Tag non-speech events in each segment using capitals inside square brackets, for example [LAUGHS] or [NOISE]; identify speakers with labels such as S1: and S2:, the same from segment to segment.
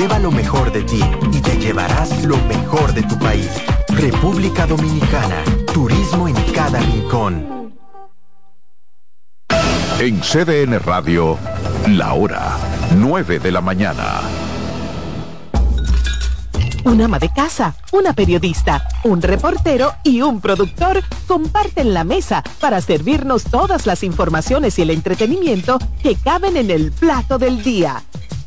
S1: Lleva lo mejor de ti y te llevarás lo mejor de tu país. República Dominicana, turismo en cada rincón.
S2: En CDN Radio, la hora 9 de la mañana.
S3: Un ama de casa, una periodista, un reportero y un productor comparten la mesa para servirnos todas las informaciones y el entretenimiento que caben en el plato del día.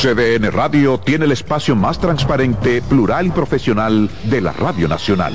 S2: CDN Radio tiene el espacio más transparente, plural y profesional de la Radio Nacional.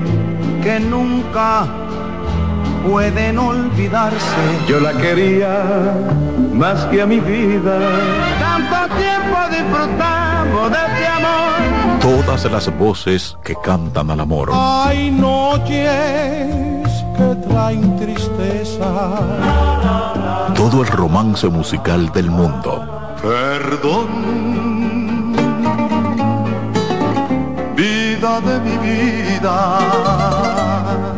S4: que nunca pueden olvidarse.
S5: Yo la quería más que a mi vida.
S4: Tanto tiempo disfrutamos de este amor.
S2: Todas las voces que cantan al amor.
S4: Hay noches que traen tristeza.
S2: Todo el romance musical del mundo.
S4: Perdón. Vida de mi vida.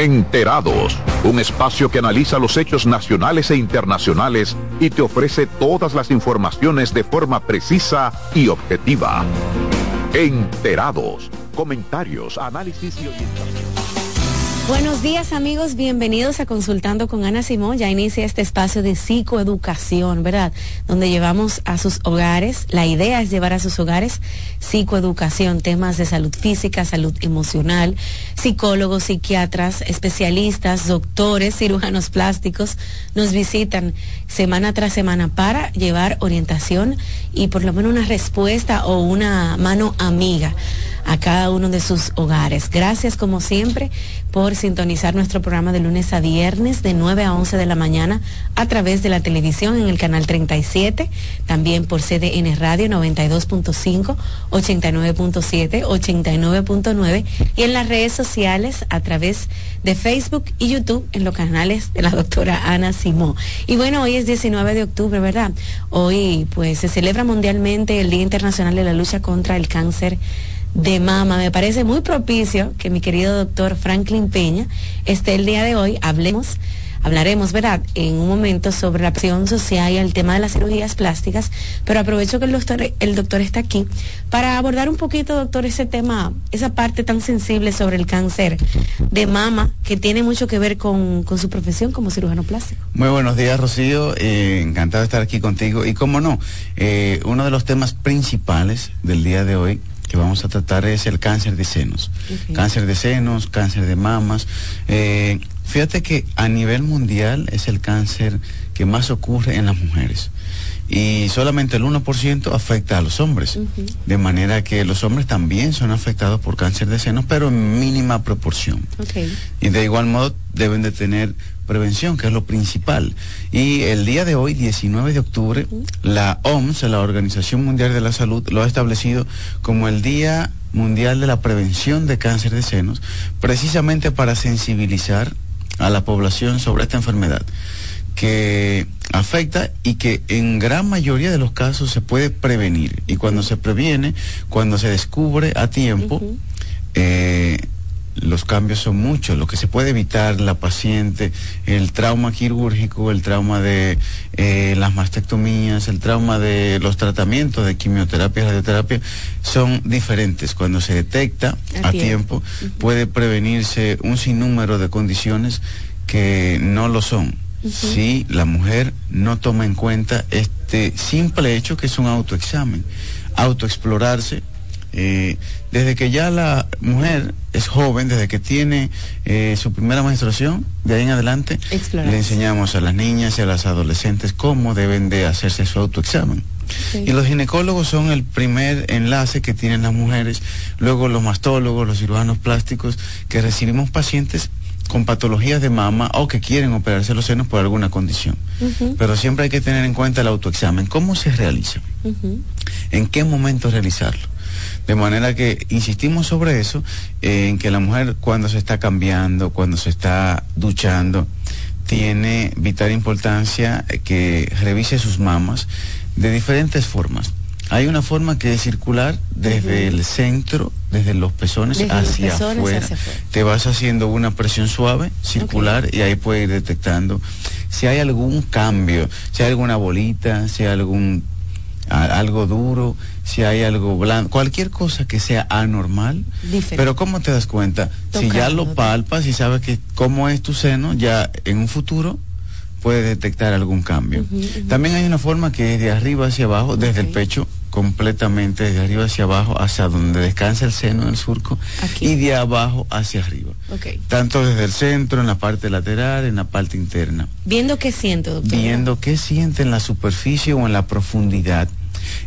S2: Enterados, un espacio que analiza los hechos nacionales e internacionales y te ofrece todas las informaciones de forma precisa y objetiva. Enterados, comentarios, análisis y orientación.
S6: Buenos días amigos, bienvenidos a Consultando con Ana Simón. Ya inicia este espacio de psicoeducación, ¿verdad? Donde llevamos a sus hogares, la idea es llevar a sus hogares psicoeducación, temas de salud física, salud emocional, psicólogos, psiquiatras, especialistas, doctores, cirujanos plásticos, nos visitan semana tras semana para llevar orientación y por lo menos una respuesta o una mano amiga a cada uno de sus hogares. Gracias como siempre por sintonizar nuestro programa de lunes a viernes de 9 a 11 de la mañana a través de la televisión en el canal 37, también por CDN Radio 92.5, 89.7, 89.9 y en las redes sociales a través de Facebook y YouTube en los canales de la doctora Ana Simó. Y bueno, hoy es 19 de octubre, ¿verdad? Hoy pues se celebra mundialmente el Día Internacional de la Lucha contra el Cáncer de mama. Me parece muy propicio que mi querido doctor Franklin Peña esté el día de hoy. Hablemos, hablaremos, ¿verdad?, en un momento sobre la presión social y el tema de las cirugías plásticas, pero aprovecho que el doctor, el doctor está aquí para abordar un poquito, doctor, ese tema, esa parte tan sensible sobre el cáncer de mama que tiene mucho que ver con, su profesión como cirujano plástico.
S7: Muy buenos días, Rocío. Eh, encantado de estar aquí contigo. Y cómo no, eh, uno de los temas principales del día de hoy que vamos a tratar es el cáncer de senos. Cáncer de senos, cáncer de mamas. Eh, fíjate que a nivel mundial es el cáncer que más ocurre en las mujeres. Y solamente el 1% afecta a los hombres. De manera que los hombres también son afectados por cáncer de senos, pero en mínima proporción. Y de igual modo deben de tener prevención, que es lo principal. Y el día de hoy, 19 de octubre, la OMS, la Organización Mundial de la Salud, lo ha establecido como el Día Mundial de la Prevención de Cáncer de Senos, precisamente para sensibilizar a la población sobre esta enfermedad que afecta y que en gran mayoría de los casos se puede prevenir. Y cuando se previene, cuando se descubre a tiempo, eh, los cambios son muchos, lo que se puede evitar la paciente, el trauma quirúrgico, el trauma de eh, las mastectomías, el trauma de los tratamientos de quimioterapia radioterapia, son diferentes. Cuando se detecta a, tiempo, puede prevenirse un sinnúmero de condiciones que no lo son. Si la mujer no toma en cuenta este simple hecho que es un autoexamen, autoexplorarse, eh, desde que ya la mujer es joven, desde que tiene eh, su primera menstruación, de ahí en adelante, le enseñamos a las niñas y a las adolescentes cómo deben de hacerse su autoexamen. Y los ginecólogos son el primer enlace que tienen las mujeres, luego los mastólogos, los cirujanos plásticos, que recibimos pacientes con patologías de mama o que quieren operarse los senos por alguna condición. Pero siempre hay que tener en cuenta el autoexamen. ¿Cómo se realiza? ¿En qué momento realizarlo? De manera que insistimos sobre eso, en que la mujer cuando se está cambiando, cuando se está duchando, tiene vital importancia que revise sus mamas de diferentes formas. Hay una forma que es circular desde el centro, desde los pezones, hacia, afuera. Te vas haciendo una presión suave, circular, y ahí puedes ir detectando si hay algún cambio, si hay alguna bolita, si hay algún algo duro, si hay algo blando, cualquier cosa que sea anormal. Pero ¿cómo te das cuenta? si ya lo palpas y sabes que cómo es tu seno, ya en un futuro puede detectar algún cambio. También hay una forma que es de arriba hacia abajo, desde el pecho completamente, desde arriba hacia abajo, hacia donde descansa el seno, en el surco, y de abajo hacia arriba. Tanto desde el centro, en la parte lateral, en la parte interna.
S6: Viendo qué siento, doctor.
S7: Viendo qué siente en la superficie o en la profundidad.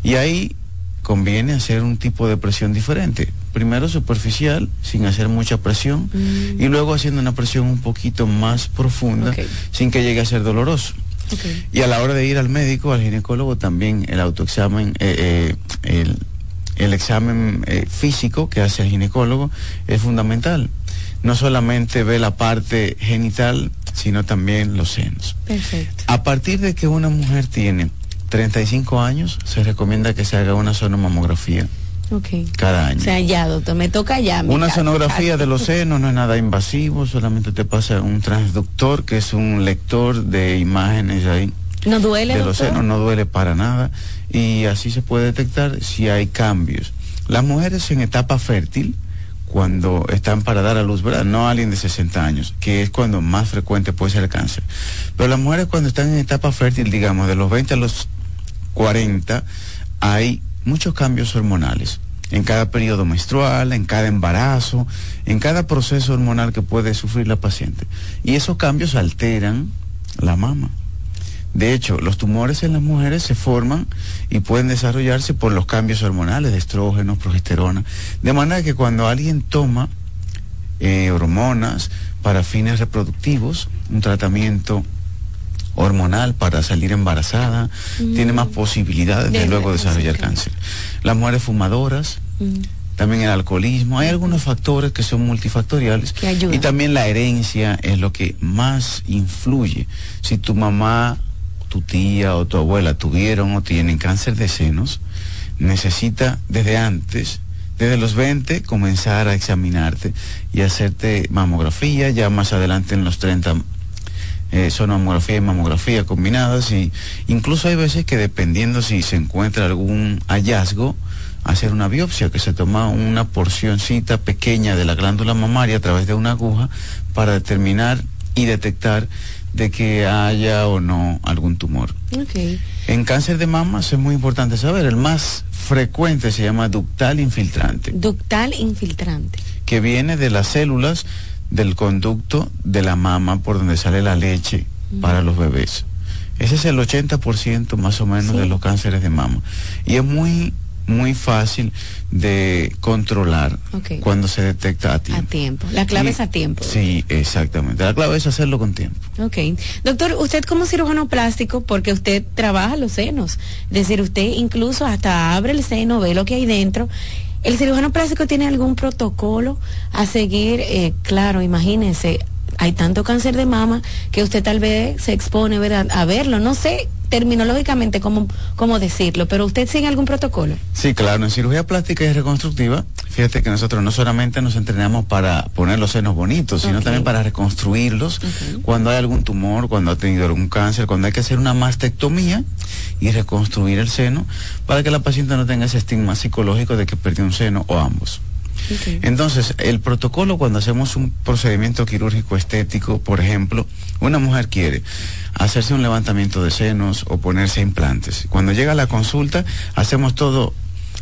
S7: Y ahí conviene hacer un tipo de presión diferente. Primero superficial, sin hacer mucha presión, mm. y luego haciendo una presión un poquito más profunda, sin que llegue a ser doloroso. Y a la hora de ir al médico, al ginecólogo, también el autoexamen, eh, eh, el, examen eh, físico que hace el ginecólogo es fundamental. No solamente ve la parte genital, sino también los senos.
S6: Perfecto.
S7: A partir de que una mujer tiene 35 años, se recomienda que se haga una sonomamografía.
S6: Okay.
S7: Cada año.
S6: O sea, ya, doctor, me toca ya.
S7: Una sonografía de los senos no es nada invasivo, solamente te pasa un transductor, que es un lector de imágenes ahí.
S6: ¿No duele?
S7: De los senos, no duele para nada. Y así se puede detectar si hay cambios. Las mujeres en etapa fértil, cuando están para dar a luz, ¿verdad? No alguien de 60 años, que es cuando más frecuente puede ser el cáncer. Pero las mujeres cuando están en etapa fértil, digamos, de los 20 a los 40 hay muchos cambios hormonales en cada periodo menstrual, en cada embarazo, en cada proceso hormonal que puede sufrir la paciente. Y esos cambios alteran la mama. De hecho, los tumores en las mujeres se forman y pueden desarrollarse por los cambios hormonales de estrógenos, progesterona. De manera que cuando alguien toma eh, hormonas para fines reproductivos, un tratamiento hormonal para salir embarazada, tiene más posibilidades de, luego desarrollar cáncer. Las mujeres fumadoras, también el alcoholismo, hay algunos factores que son multifactoriales y también la herencia es lo que más influye. Si tu mamá, tu tía o tu abuela tuvieron o tienen cáncer de senos, necesita desde antes desde los 20 comenzar a examinarte y hacerte mamografía, ya más adelante en los 30 eh, son mamografía y mamografía combinadas y incluso hay veces que dependiendo si se encuentra algún hallazgo, hacer una biopsia, que se toma una porcioncita pequeña de la glándula mamaria a través de una aguja para determinar y detectar de que haya o no algún tumor. En cáncer de mama es muy importante saber, el más frecuente se llama ductal infiltrante.
S6: Ductal infiltrante.
S7: Que viene de las células del conducto de la mama por donde sale la leche para los bebés. Ese es el 80% más o menos de los cánceres de mama. Y es muy muy fácil de controlar cuando se detecta a tiempo.
S6: A tiempo. La clave es a tiempo.
S7: Sí, exactamente. La clave es hacerlo con tiempo.
S6: Ok. Doctor, usted como cirujano plástico, porque usted trabaja los senos, es decir, usted incluso hasta abre el seno, ve lo que hay dentro. ¿El cirujano plástico tiene algún protocolo a seguir? Eh, claro, imagínense, hay tanto cáncer de mama que usted tal vez se expone ¿verdad? a verlo. No sé terminológicamente cómo, cómo decirlo, pero usted sigue algún protocolo.
S7: Sí, claro, en cirugía plástica y reconstructiva, fíjate que nosotros no solamente nos entrenamos para poner los senos bonitos, sino también para reconstruirlos cuando hay algún tumor, cuando ha tenido algún cáncer, cuando hay que hacer una mastectomía y reconstruir el seno para que la paciente no tenga ese estigma psicológico de que perdió un seno o ambos. Entonces, el protocolo cuando hacemos un procedimiento quirúrgico estético, por ejemplo, una mujer quiere hacerse un levantamiento de senos o ponerse implantes. Cuando llega a la consulta, hacemos todo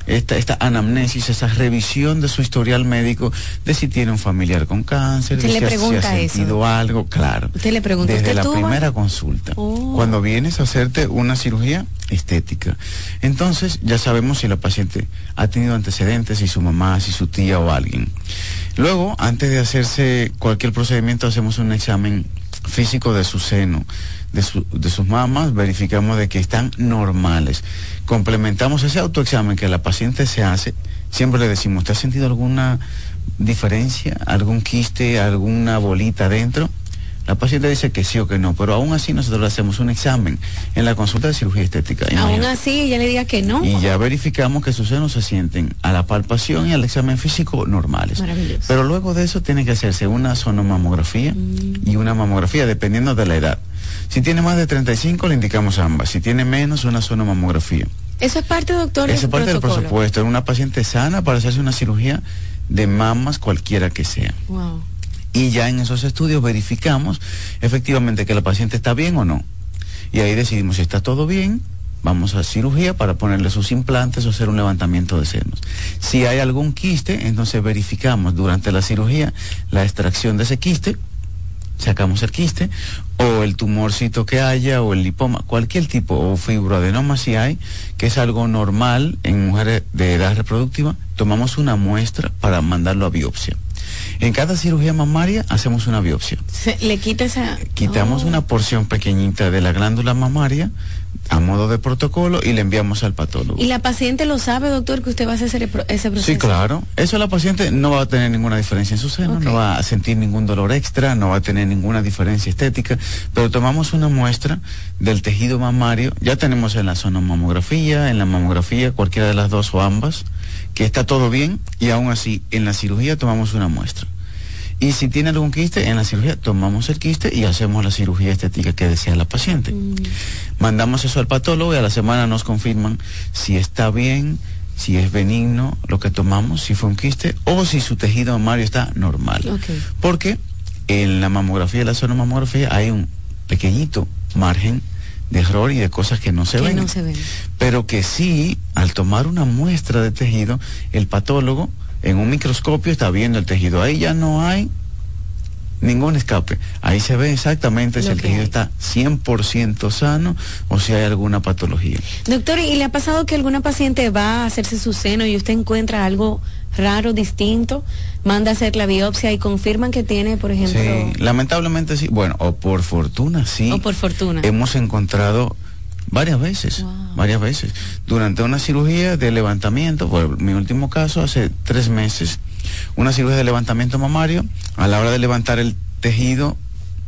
S7: esta, esta anamnesis, esa revisión de su historial médico, de si tiene un familiar con cáncer, de
S6: si,
S7: ha, sentido algo, claro.
S6: Usted le pregunta,
S7: Desde la primera consulta.
S6: Oh.
S7: Cuando vienes a hacerte una cirugía estética. Entonces, ya sabemos si la paciente ha tenido antecedentes, si su mamá, si su tía o alguien. Luego, antes de hacerse cualquier procedimiento, hacemos un examen físico de su seno de, sus mamás, verificamos de que están normales. Complementamos ese autoexamen que la paciente se hace, siempre le decimos, ¿usted ha sentido alguna diferencia, algún quiste, alguna bolita dentro? La paciente dice que sí o que no, pero aún así nosotros le hacemos un examen en la consulta de cirugía estética.
S6: Aún así ella le diga que no.
S7: Y ya verificamos que sus senos se sienten a la palpación y al examen físico normales.
S6: Maravilloso.
S7: Pero luego de eso tiene que hacerse una sonomamografía mm. y una mamografía dependiendo de la edad. Si tiene más de 35 le indicamos ambas, si tiene menos una sonomamografía.
S6: Eso es parte, doctor.
S7: Eso es parte del presupuesto. En una paciente sana para hacerse una cirugía de mamas cualquiera que sea.
S6: Wow
S7: y ya en esos estudios verificamos efectivamente que la paciente está bien o no. Y ahí decidimos si está todo bien, vamos a cirugía para ponerle sus implantes o hacer un levantamiento de senos. Si hay algún quiste, entonces verificamos durante la cirugía la extracción de ese quiste, sacamos el quiste, o el tumorcito que haya, o el lipoma, cualquier tipo, o fibroadenoma si hay, que es algo normal en mujeres de edad reproductiva, tomamos una muestra para mandarlo a biopsia. En cada cirugía mamaria hacemos una biopsia.
S6: le quita esa...
S7: Quitamos oh. una porción pequeñita de la glándula mamaria a modo de protocolo y le enviamos al patólogo.
S6: ¿Y la paciente lo sabe, doctor, que usted va a hacer ese proceso?
S7: Sí, claro. Eso la paciente no va a tener ninguna diferencia en su seno, no va a sentir ningún dolor extra, no va a tener ninguna diferencia estética, pero tomamos una muestra del tejido mamario, ya tenemos en la zona mamografía, en la mamografía, cualquiera de las dos o ambas, que está todo bien y aún así en la cirugía tomamos una muestra. Y si tiene algún quiste, en la cirugía tomamos el quiste y hacemos la cirugía estética que desea la paciente. Mm. Mandamos eso al patólogo y a la semana nos confirman si está bien, si es benigno lo que tomamos, si fue un quiste o si su tejido mamario está normal. Porque en la mamografía y la sonomamografía hay un pequeñito margen de error y de cosas que no se ven.
S6: No se ven.
S7: Pero que sí, al tomar una muestra de tejido, el patólogo en un microscopio está viendo el tejido. Ahí ya no hay ningún escape. Ahí se ve exactamente si el tejido está 100% sano o si hay alguna patología.
S6: Doctor, ¿y le ha pasado que alguna paciente va a hacerse su seno y usted encuentra algo raro, distinto, manda a hacer la biopsia y confirman que tiene, por ejemplo...
S7: Sí, lamentablemente sí. Bueno, o por fortuna sí.
S6: O por fortuna.
S7: Hemos encontrado varias veces, varias veces. Durante una cirugía de levantamiento, por mi último caso, hace tres meses, una cirugía de levantamiento mamario, a la hora de levantar el tejido,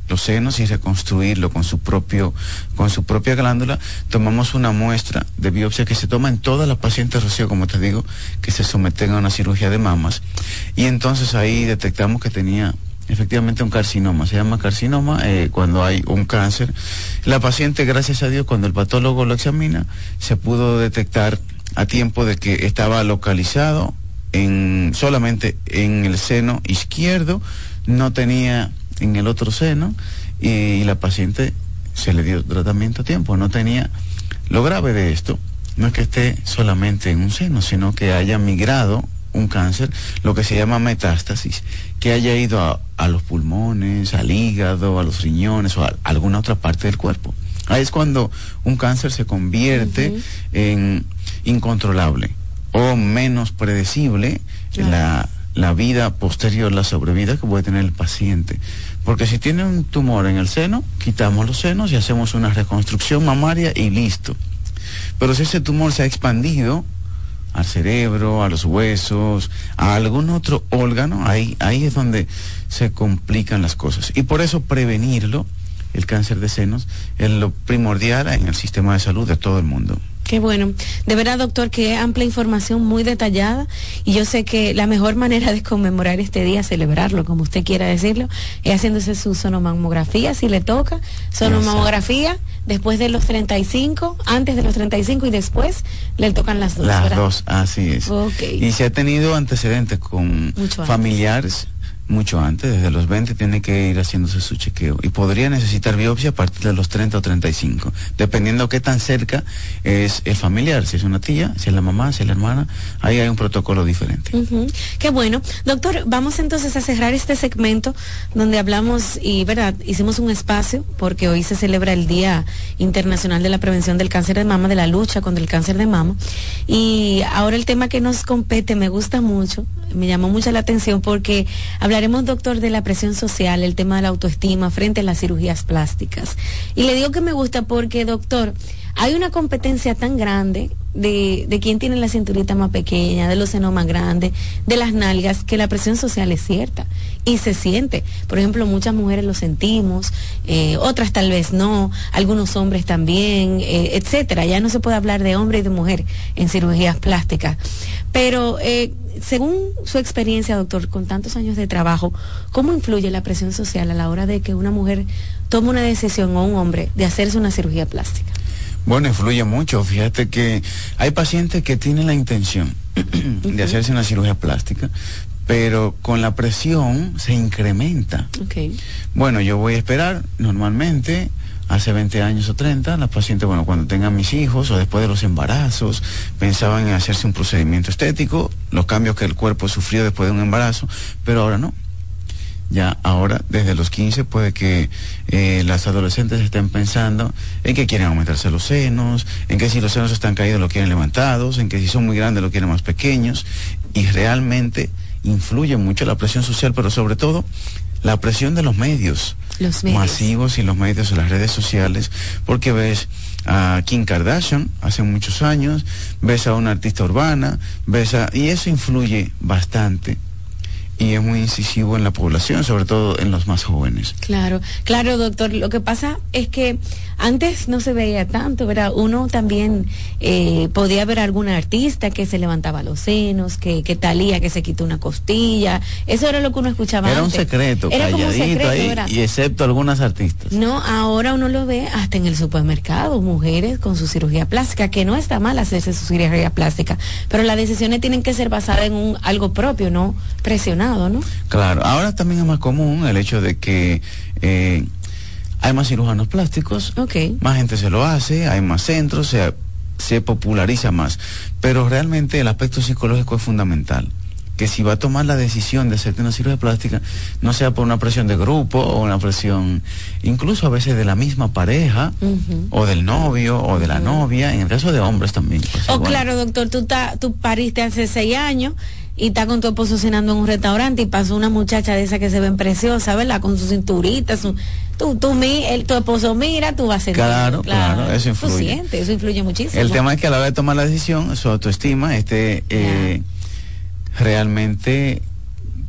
S7: los senos y reconstruirlo con su propio, con su propia glándula, tomamos una muestra de biopsia que se toma en todas las pacientes, Rocío, como te digo, que se someten a una cirugía de mamas. Y entonces ahí detectamos que tenía efectivamente un carcinoma, se llama carcinoma eh, cuando hay un cáncer. La paciente, gracias a Dios, cuando el patólogo lo examina, se pudo detectar a tiempo de que estaba localizado en, solamente en el seno izquierdo, no tenía en el otro seno y, la paciente se le dio tratamiento a tiempo, no tenía... Lo grave de esto. No es que esté solamente en un seno, sino que haya migrado un cáncer, lo que se llama metástasis, que haya ido a, los pulmones, al hígado, a los riñones o a, alguna otra parte del cuerpo. Ahí es cuando un cáncer se convierte en incontrolable o menos predecible la, la vida posterior, la sobrevida que puede tener el paciente. Porque si tiene un tumor en el seno, quitamos los senos y hacemos una reconstrucción mamaria y listo. Pero si ese tumor se ha expandido al cerebro, a los huesos, a algún otro órgano, ahí, ahí es donde se complican las cosas. Y por eso prevenirlo, el cáncer de senos, es lo primordial en el sistema de salud de todo el mundo.
S6: Qué bueno. De verdad, doctor, que amplia información muy detallada. Y yo sé que la mejor [LAUGHS] manera de conmemorar este día, celebrarlo, como usted quiera decirlo, es haciéndose su sonomamografía, si le toca. Sonomamografía después de los 35, antes de los 35 y después le tocan las dos.
S7: Las dos, así es. Y si ha tenido antecedentes con familiares mucho antes, desde los 20 tiene que ir haciéndose su chequeo y podría necesitar biopsia a partir de los 30 o 35, dependiendo qué tan cerca es el familiar, si es una tía, si es la mamá, si es la hermana, ahí hay un protocolo diferente.
S6: Qué bueno. Doctor, vamos entonces a cerrar este segmento donde hablamos y, ¿verdad? Hicimos un espacio porque hoy se celebra el Día Internacional de la Prevención del Cáncer de Mama, de la lucha contra el cáncer de mama. Y ahora el tema que nos compete me gusta mucho, me llamó mucho la atención porque hablaremos, doctor, de la presión social, el tema de la autoestima frente a las cirugías plásticas. Y le digo que me gusta porque, doctor, hay una competencia tan grande de, de quién tiene la cinturita más pequeña, de los senos más grandes, de las nalgas, que la presión social es cierta y se siente. Por ejemplo, muchas mujeres lo sentimos, eh, otras tal vez no, algunos hombres también, eh, etcétera. Ya no se puede hablar de hombre y de mujer en cirugías plásticas. Pero eh, según su experiencia, doctor, con tantos años de trabajo, ¿cómo influye la presión social a la hora de que una mujer tome una decisión o un hombre de hacerse una cirugía plástica?
S7: Bueno, influye mucho. Fíjate que hay pacientes que tienen la intención [CLEARS THROAT] de hacerse una cirugía plástica, pero con la presión se incrementa. Bueno, yo voy a esperar normalmente hace 20 años o 30, las pacientes, bueno, cuando tengan mis hijos o después de los embarazos, pensaban en hacerse un procedimiento estético, los cambios que el cuerpo sufrió después de un embarazo, pero ahora no. Ya ahora, desde los 15, puede que eh, las adolescentes estén pensando en que quieren aumentarse los senos, en que si los senos están caídos lo quieren levantados, en que si son muy grandes lo quieren más pequeños, y realmente influye mucho la presión social, pero sobre todo la presión de los medios, masivos y los medios de las redes sociales, porque ves a Kim Kardashian hace muchos años, ves a una artista urbana, ves a... y eso influye bastante y es muy incisivo en la población, sobre todo en los más jóvenes.
S6: Claro, claro, doctor. Lo que pasa es que antes no se veía tanto, ¿verdad? Uno también eh, podía ver a algún artista que se levantaba los senos, que, que talía, que se quitó una costilla. Eso era lo que uno escuchaba
S7: era Un secreto, era calladito ahí, y excepto algunas artistas.
S6: No, ahora uno lo ve hasta en el supermercado, mujeres con su cirugía plástica, que no está mal hacerse su cirugía plástica, pero las decisiones tienen que ser basadas en un, algo propio, no presionado
S7: Claro, ahora también es más común el hecho de que eh, hay más cirujanos plásticos, más gente se lo hace, hay más centros, se, se populariza más, pero realmente el aspecto psicológico es fundamental que si va a tomar la decisión de hacerte una cirugía plástica, no sea por una presión de grupo o una presión incluso a veces de la misma pareja o del novio o de la novia, en el caso de hombres también.
S6: Pues, o claro, doctor, tú, tú pariste hace seis años y está con tu esposo cenando en un restaurante y pasó una muchacha de esa que se ven preciosa, ¿verdad? Con su cinturita, su, tú, tú, el, tu esposo mira, tú vas a sentir.
S7: Claro, claro, eso influye.
S6: eso influye muchísimo.
S7: El tema es que a la hora de tomar la decisión, su autoestima esté eh, realmente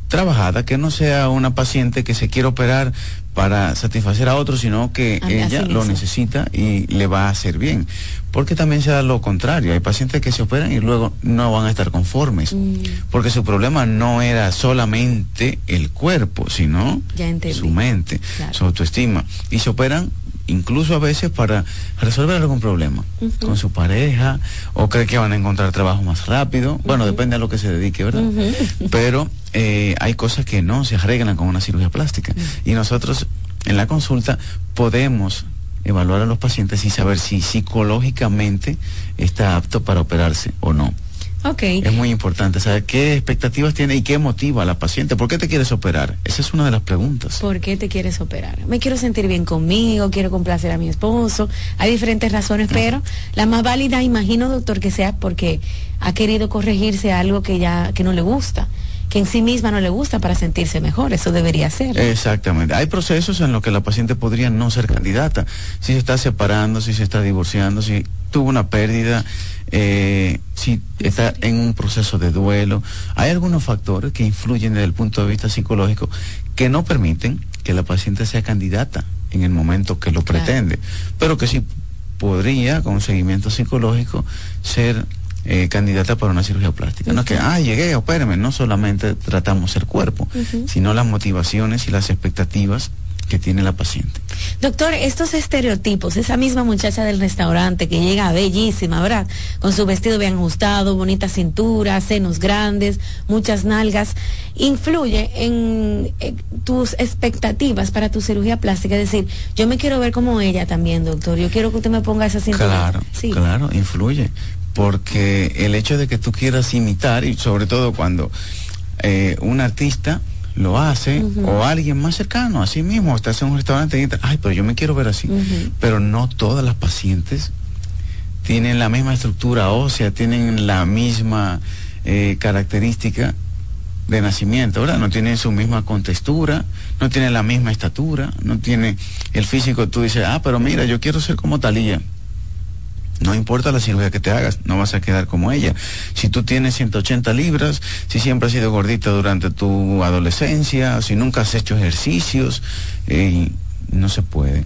S7: trabajada, que no sea una paciente que se quiere operar para satisfacer a otros, sino que ella lo necesita y le va a hacer bien. Porque también se da lo contrario, hay pacientes que se operan y luego no van a estar conformes, mm. porque su problema no era solamente el cuerpo, sino su mente, su autoestima. Y se operan incluso a veces para resolver algún problema con su pareja o cree que van a encontrar trabajo más rápido. Bueno, depende a lo que se dedique, ¿verdad? Pero eh, hay cosas que no se arreglan con una cirugía plástica. Y nosotros en la consulta podemos evaluar a los pacientes y saber si psicológicamente está apto para operarse o no. Es muy importante saber qué expectativas tiene y qué motiva a la paciente. ¿Por qué te quieres operar? Esa es una de las preguntas.
S6: ¿Por qué te quieres operar? Me quiero sentir bien conmigo, quiero complacer a mi esposo. Hay diferentes razones, pero la más válida, imagino, doctor, que sea porque ha querido corregirse algo que ya que no le gusta que en sí misma no le gusta para sentirse mejor. Eso debería ser.
S7: Exactamente. Hay procesos en los que la paciente podría no ser candidata. Si se está separando, si se está divorciando, si tuvo una pérdida, eh, si está en un proceso de duelo. Hay algunos factores que influyen desde el punto de vista psicológico que no permiten que la paciente sea candidata en el momento que lo pretende, pero que sí podría, con seguimiento psicológico, ser eh, candidata para una cirugía plástica. No es que, ah, llegué, opéreme. No solamente tratamos el cuerpo, sino las motivaciones y las expectativas que tiene la paciente.
S6: Doctor, estos estereotipos, esa misma muchacha del restaurante que llega bellísima, ¿verdad? Con su vestido bien ajustado, bonita cintura, senos grandes, muchas nalgas, influye en, tus expectativas para tu cirugía plástica. Es decir, yo me quiero ver como ella también, doctor. Yo quiero que usted me ponga esa cintura.
S7: Claro, sí. claro, influye. Porque el hecho de que tú quieras imitar, y sobre todo cuando eh, un artista lo hace, o alguien más cercano, así mismo, estás en un restaurante y dices, ay, pero yo me quiero ver así. Pero no todas las pacientes tienen la misma estructura ósea, tienen la misma eh, característica de nacimiento, ¿verdad? No tienen su misma contextura, no tienen la misma estatura, no tiene el físico, tú dices, ah, pero mira, yo quiero ser como Talía. No importa la cirugía que te hagas, no vas a quedar como ella. Si tú tienes 180 libras, si siempre has sido gordita durante tu adolescencia, si nunca has hecho ejercicios, eh, no se puede.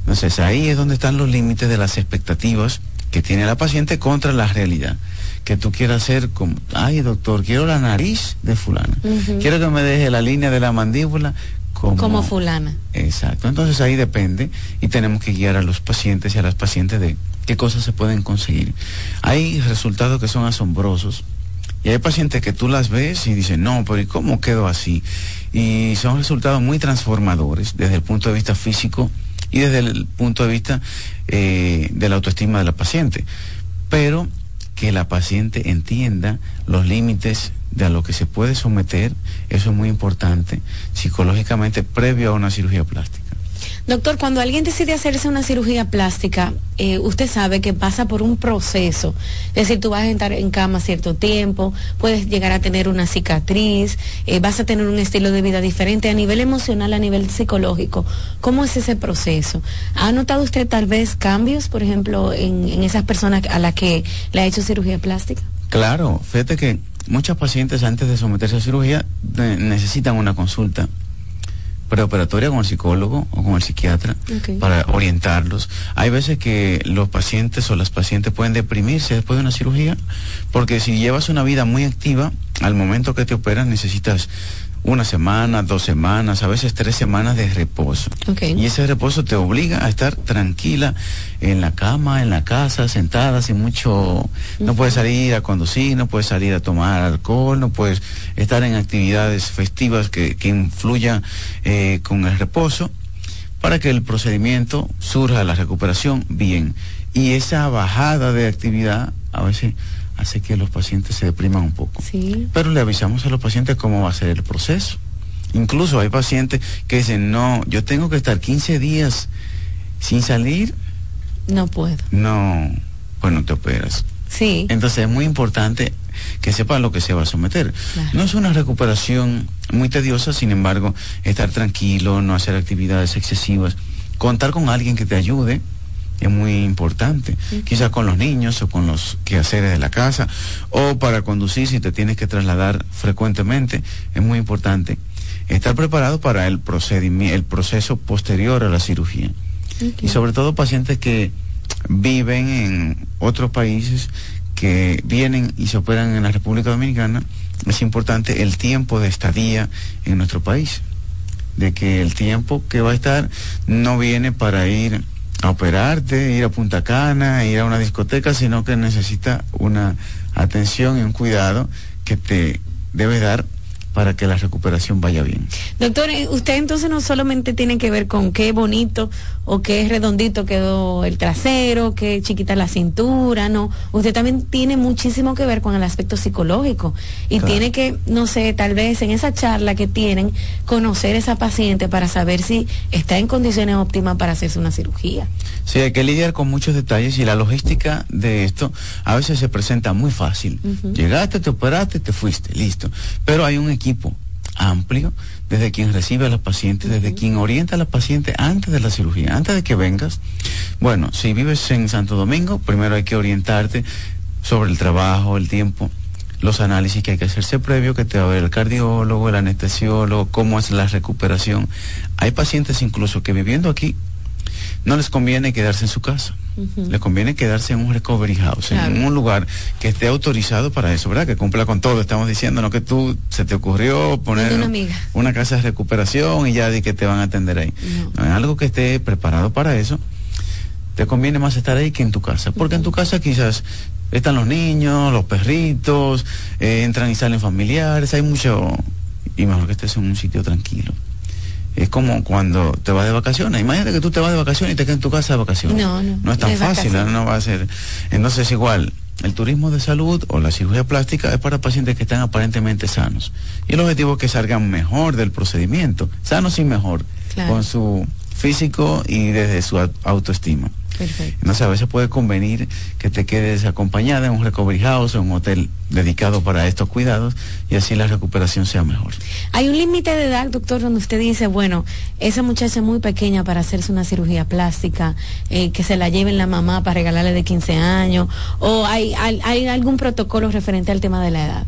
S7: Entonces ahí es donde están los límites de las expectativas que tiene la paciente contra la realidad. Que tú quieras hacer como, ay doctor, quiero la nariz de fulana, quiero que me deje la línea de la mandíbula como,
S6: como fulana.
S7: Exacto, entonces ahí depende y tenemos que guiar a los pacientes y a las pacientes de qué cosas se pueden conseguir. Hay resultados que son asombrosos y hay pacientes que tú las ves y dicen, no, pero ¿y cómo quedo así? Y son resultados muy transformadores desde el punto de vista físico y desde el punto de vista eh, de la autoestima de la paciente. Pero que la paciente entienda los límites de a lo que se puede someter, eso es muy importante psicológicamente previo a una cirugía plástica.
S6: Doctor, cuando alguien decide hacerse una cirugía plástica, eh, usted sabe que pasa por un proceso. Es decir, tú vas a estar en cama cierto tiempo, puedes llegar a tener una cicatriz, eh, vas a tener un estilo de vida diferente a nivel emocional, a nivel psicológico. ¿Cómo es ese proceso? ¿Ha notado usted tal vez cambios, por ejemplo, en, en esas personas a las que le ha hecho cirugía plástica?
S7: Claro, fíjate que muchas pacientes antes de someterse a cirugía necesitan una consulta preoperatoria con el psicólogo o con el psiquiatra para orientarlos. Hay veces que los pacientes o las pacientes pueden deprimirse después de una cirugía porque si llevas una vida muy activa, al momento que te operan necesitas una semana, dos semanas, a veces tres semanas de reposo. Y ese reposo te obliga a estar tranquila en la cama, en la casa, sentada, sin mucho... No puedes salir a conducir, no puedes salir a tomar alcohol, no puedes estar en actividades festivas que, que influyan eh, con el reposo para que el procedimiento surja la recuperación bien. Y esa bajada de actividad a veces hace que los pacientes se depriman un poco. Pero le avisamos a los pacientes cómo va a ser el proceso. Incluso hay pacientes que dicen, no, yo tengo que estar 15 días sin salir.
S6: No puedo.
S7: No, pues no te operas.
S6: Sí.
S7: Entonces es muy importante que sepa lo que se va a someter. No es una recuperación muy tediosa, sin embargo, estar tranquilo, no hacer actividades excesivas, contar con alguien que te ayude es muy importante. Quizás con los niños o con los quehaceres de la casa o para conducir si te tienes que trasladar frecuentemente, es muy importante estar preparado para el procedimiento, el proceso posterior a la cirugía. Y sobre todo pacientes que viven en otros países que vienen y se operan en la República Dominicana, es importante el tiempo de estadía en nuestro país. De que el tiempo que va a estar no viene para ir a operarte, ir a Punta Cana, ir a una discoteca, sino que necesita una atención y un cuidado que te debe dar para que la recuperación vaya bien.
S6: Doctor, usted entonces no solamente tiene que ver con qué bonito o qué redondito quedó el trasero, qué chiquita la cintura, no. Usted también tiene muchísimo que ver con el aspecto psicológico y tiene que, no sé, tal vez en esa charla que tienen, conocer esa paciente para saber si está en condiciones óptimas para hacerse una cirugía.
S7: Sí, hay que lidiar con muchos detalles y la logística de esto a veces se presenta muy fácil. Llegaste, te operaste, te fuiste, listo. Pero hay un equipo amplio, desde quien recibe a los pacientes, desde quien orienta a los pacientes antes de la cirugía, antes de que vengas. Bueno, si vives en Santo Domingo, primero hay que orientarte sobre el trabajo, el tiempo, los análisis que hay que hacerse previo, que te va a ver el cardiólogo, el anestesiólogo, cómo es la recuperación. Hay pacientes incluso que viviendo aquí no les conviene quedarse en su casa le conviene quedarse en un recovery house, en un lugar que esté autorizado para eso, ¿verdad? Que cumpla con todo. Estamos diciendo, no que tú se te ocurrió poner una, casa de recuperación y ya de que te van a atender ahí. No. es algo que esté preparado para eso. Te conviene más estar ahí que en tu casa, porque en tu casa quizás están los niños, los perritos, eh, entran y salen familiares, hay mucho, y mejor que estés en un sitio tranquilo es como cuando te vas de vacaciones. Imagínate que tú te vas de vacaciones y te quedas en tu casa de vacaciones.
S6: No, no.
S7: No es tan fácil, no va a ser. Entonces, igual, el turismo de salud o la cirugía plástica es para pacientes que están aparentemente sanos. Y el objetivo es que salgan mejor del procedimiento, sanos y mejor, con su físico y desde su autoestima. Perfecto. Entonces a veces puede convenir que te quedes acompañada en un recovery house o en un hotel dedicado para estos cuidados y así la recuperación sea mejor.
S6: Hay un límite de edad, doctor, donde usted dice, bueno, esa muchacha es muy pequeña para hacerse una cirugía plástica, eh, que se la lleven la mamá para regalarle de 15 años, o hay, hay, algún protocolo referente al tema de la edad.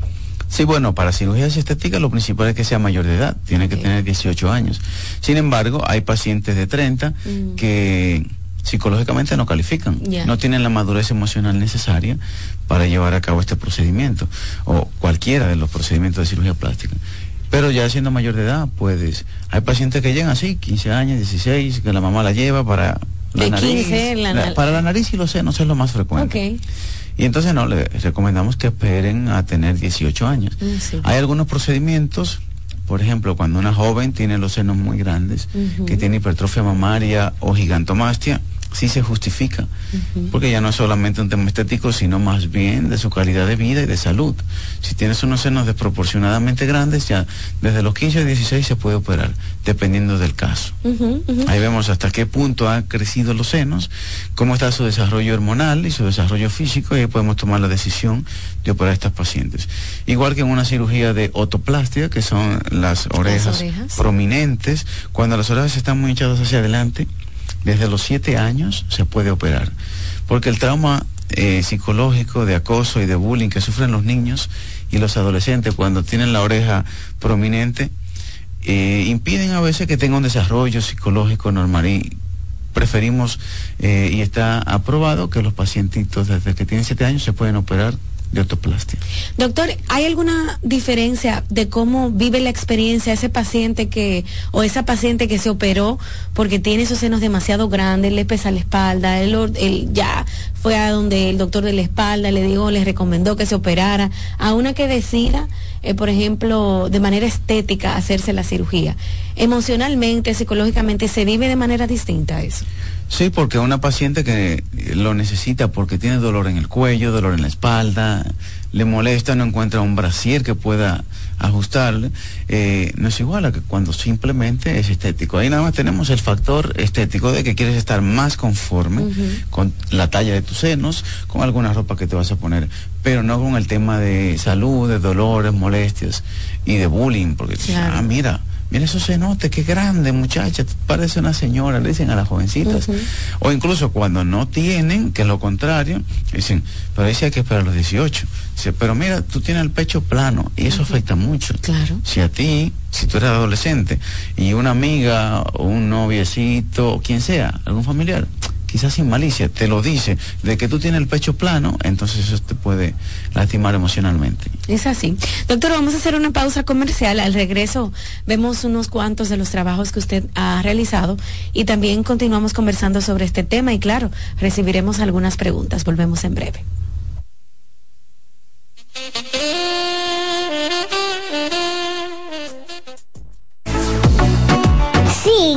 S7: Sí, bueno, para cirugías estéticas lo principal es que sea mayor de edad, tiene que tener 18 años. Sin embargo, hay pacientes de 30 mm. que psicológicamente no califican, no tienen la madurez emocional necesaria para llevar a cabo este procedimiento o cualquiera de los procedimientos de cirugía plástica. Pero ya siendo mayor de edad, puedes. Hay pacientes que llegan así, 15 años, 16, que la mamá la lleva para la nariz. para la nariz y los senos es lo más frecuente. Y entonces no, le recomendamos que esperen a tener 18 años. Mm, Hay algunos procedimientos por ejemplo, cuando una joven tiene los senos muy grandes, que tiene hipertrofia mamaria o gigantomastia, sí se justifica, porque ya no es solamente un tema estético, sino más bien de su calidad de vida y de salud. Si tienes unos senos desproporcionadamente grandes, ya desde los 15 a 16 se puede operar, dependiendo del caso. Ahí vemos hasta qué punto han crecido los senos, cómo está su desarrollo hormonal y su desarrollo físico, y ahí podemos tomar la decisión de operar a estas pacientes. Igual que en una cirugía de otoplastia, que son las orejas, prominentes, cuando las orejas están muy hinchadas hacia adelante, desde los siete años se puede operar, porque el trauma eh, psicológico de acoso y de bullying que sufren los niños y los adolescentes cuando tienen la oreja prominente, eh, impiden a veces que tenga un desarrollo psicológico normal. Y preferimos eh, y está aprobado que los pacientitos desde que tienen siete años se pueden operar de ortoplastia.
S6: Doctor, ¿hay alguna diferencia de cómo vive la experiencia ese paciente que, o esa paciente que se operó porque tiene esos senos demasiado grandes, le pesa la espalda, él, ya fue a donde el doctor de la espalda le dijo, le recomendó que se operara, a una que decida, eh, por ejemplo, de manera estética hacerse la cirugía? Emocionalmente, psicológicamente, ¿se vive de manera distinta eso?
S7: Sí, porque una paciente que lo necesita porque tiene dolor en el cuello, dolor en la espalda, le molesta, no encuentra un brasier que pueda ajustarle, eh, no es igual a que cuando simplemente es estético. Ahí nada más tenemos el factor estético de que quieres estar más conforme con la talla de tus senos, con alguna ropa que te vas a poner, pero no con el tema de salud, de dolores, molestias y de bullying, porque ah, mira, mira esos cenotes, qué grande muchacha, parece una señora, le dicen a las jovencitas. O incluso cuando no tienen, que es lo contrario, dicen, pero dice hay que esperar los 18. Dice, pero mira, tú tienes el pecho plano y eso afecta mucho.
S6: Claro.
S7: Si a ti, si tú eres adolescente y una amiga o un noviecito o quien sea, algún familiar, quizás sin malicia, te lo dice, de que tú tienes el pecho plano, entonces eso te puede lastimar emocionalmente.
S6: Es así. Doctor, vamos a hacer una pausa comercial. Al regreso vemos unos cuantos de los trabajos que usted ha realizado y también continuamos conversando sobre este tema y claro, recibiremos algunas preguntas. Volvemos en breve.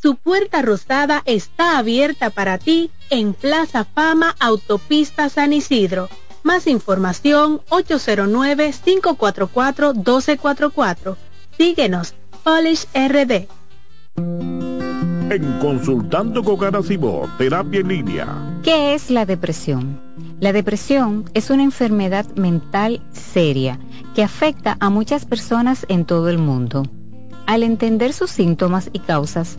S8: su puerta rosada está abierta para ti en Plaza Fama Autopista San Isidro. Más información 809-544-1244. Síguenos, Polish RD.
S2: En Consultando con Garacimo, Terapia en Línea.
S9: ¿Qué es la depresión? La depresión es una enfermedad mental seria que afecta a muchas personas en todo el mundo. Al entender sus síntomas y causas,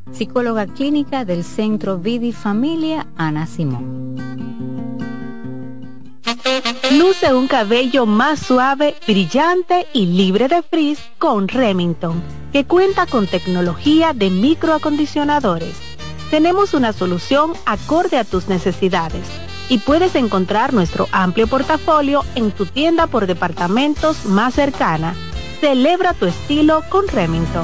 S9: psicóloga clínica del Centro Vidi Familia Ana Simón.
S8: Luce un cabello más suave, brillante y libre de frizz con Remington, que cuenta con tecnología de microacondicionadores. Tenemos una solución acorde a tus necesidades y puedes encontrar nuestro amplio portafolio en tu tienda por departamentos más cercana. Celebra tu estilo con Remington.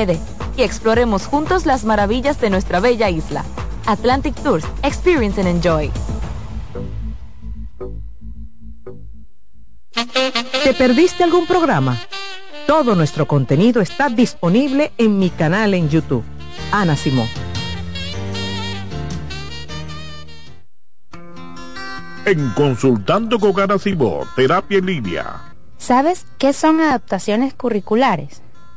S10: RD y exploremos juntos las maravillas de nuestra bella isla. Atlantic Tours, Experience and Enjoy.
S11: ¿Te perdiste algún programa? Todo nuestro contenido está disponible en mi canal en YouTube. Ana Simón.
S12: en Consultando con Garacimo, Terapia en Línea.
S13: ¿Sabes qué son adaptaciones curriculares?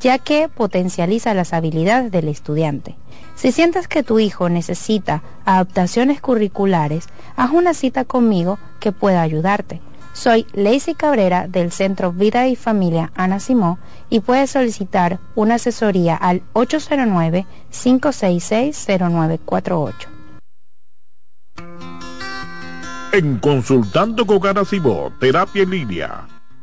S13: ya que potencializa las habilidades del estudiante. Si sientes que tu hijo necesita adaptaciones curriculares, haz una cita conmigo que pueda ayudarte. Soy Lacey Cabrera del Centro Vida y Familia Ana Simó y puedes solicitar una asesoría al 809-566-0948.
S12: En Consultando con Ana Simó, Terapia en Línea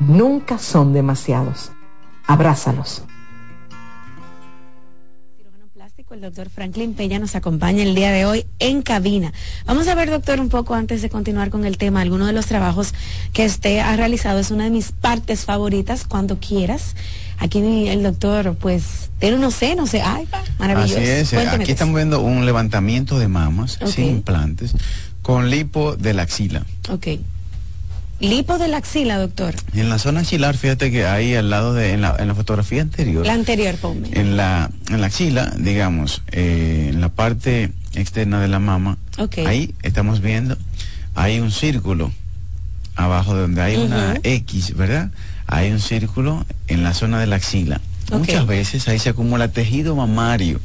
S11: nunca son demasiados. Abrázalos.
S6: El doctor Franklin Peña nos acompaña el día de hoy en cabina. Vamos a ver, doctor, un poco antes de continuar con el tema, alguno de los trabajos que usted ha realizado. Es una de mis partes favoritas, cuando quieras. Aquí el doctor, pues, tiene unos senos, ay, maravilloso.
S7: Así es, aquí estamos viendo un levantamiento de mamas sin implantes con lipo de la axila.
S6: Ok. Lipo de la axila, doctor.
S7: En la zona axilar, fíjate que ahí al lado de, en la, en la fotografía anterior.
S6: La anterior, ponme.
S7: En la, en la axila, digamos, eh, en la parte externa de la mama. Ahí estamos viendo, hay un círculo abajo de donde hay una X, ¿verdad? Hay un círculo en la zona de la axila. Muchas veces ahí se acumula tejido mamario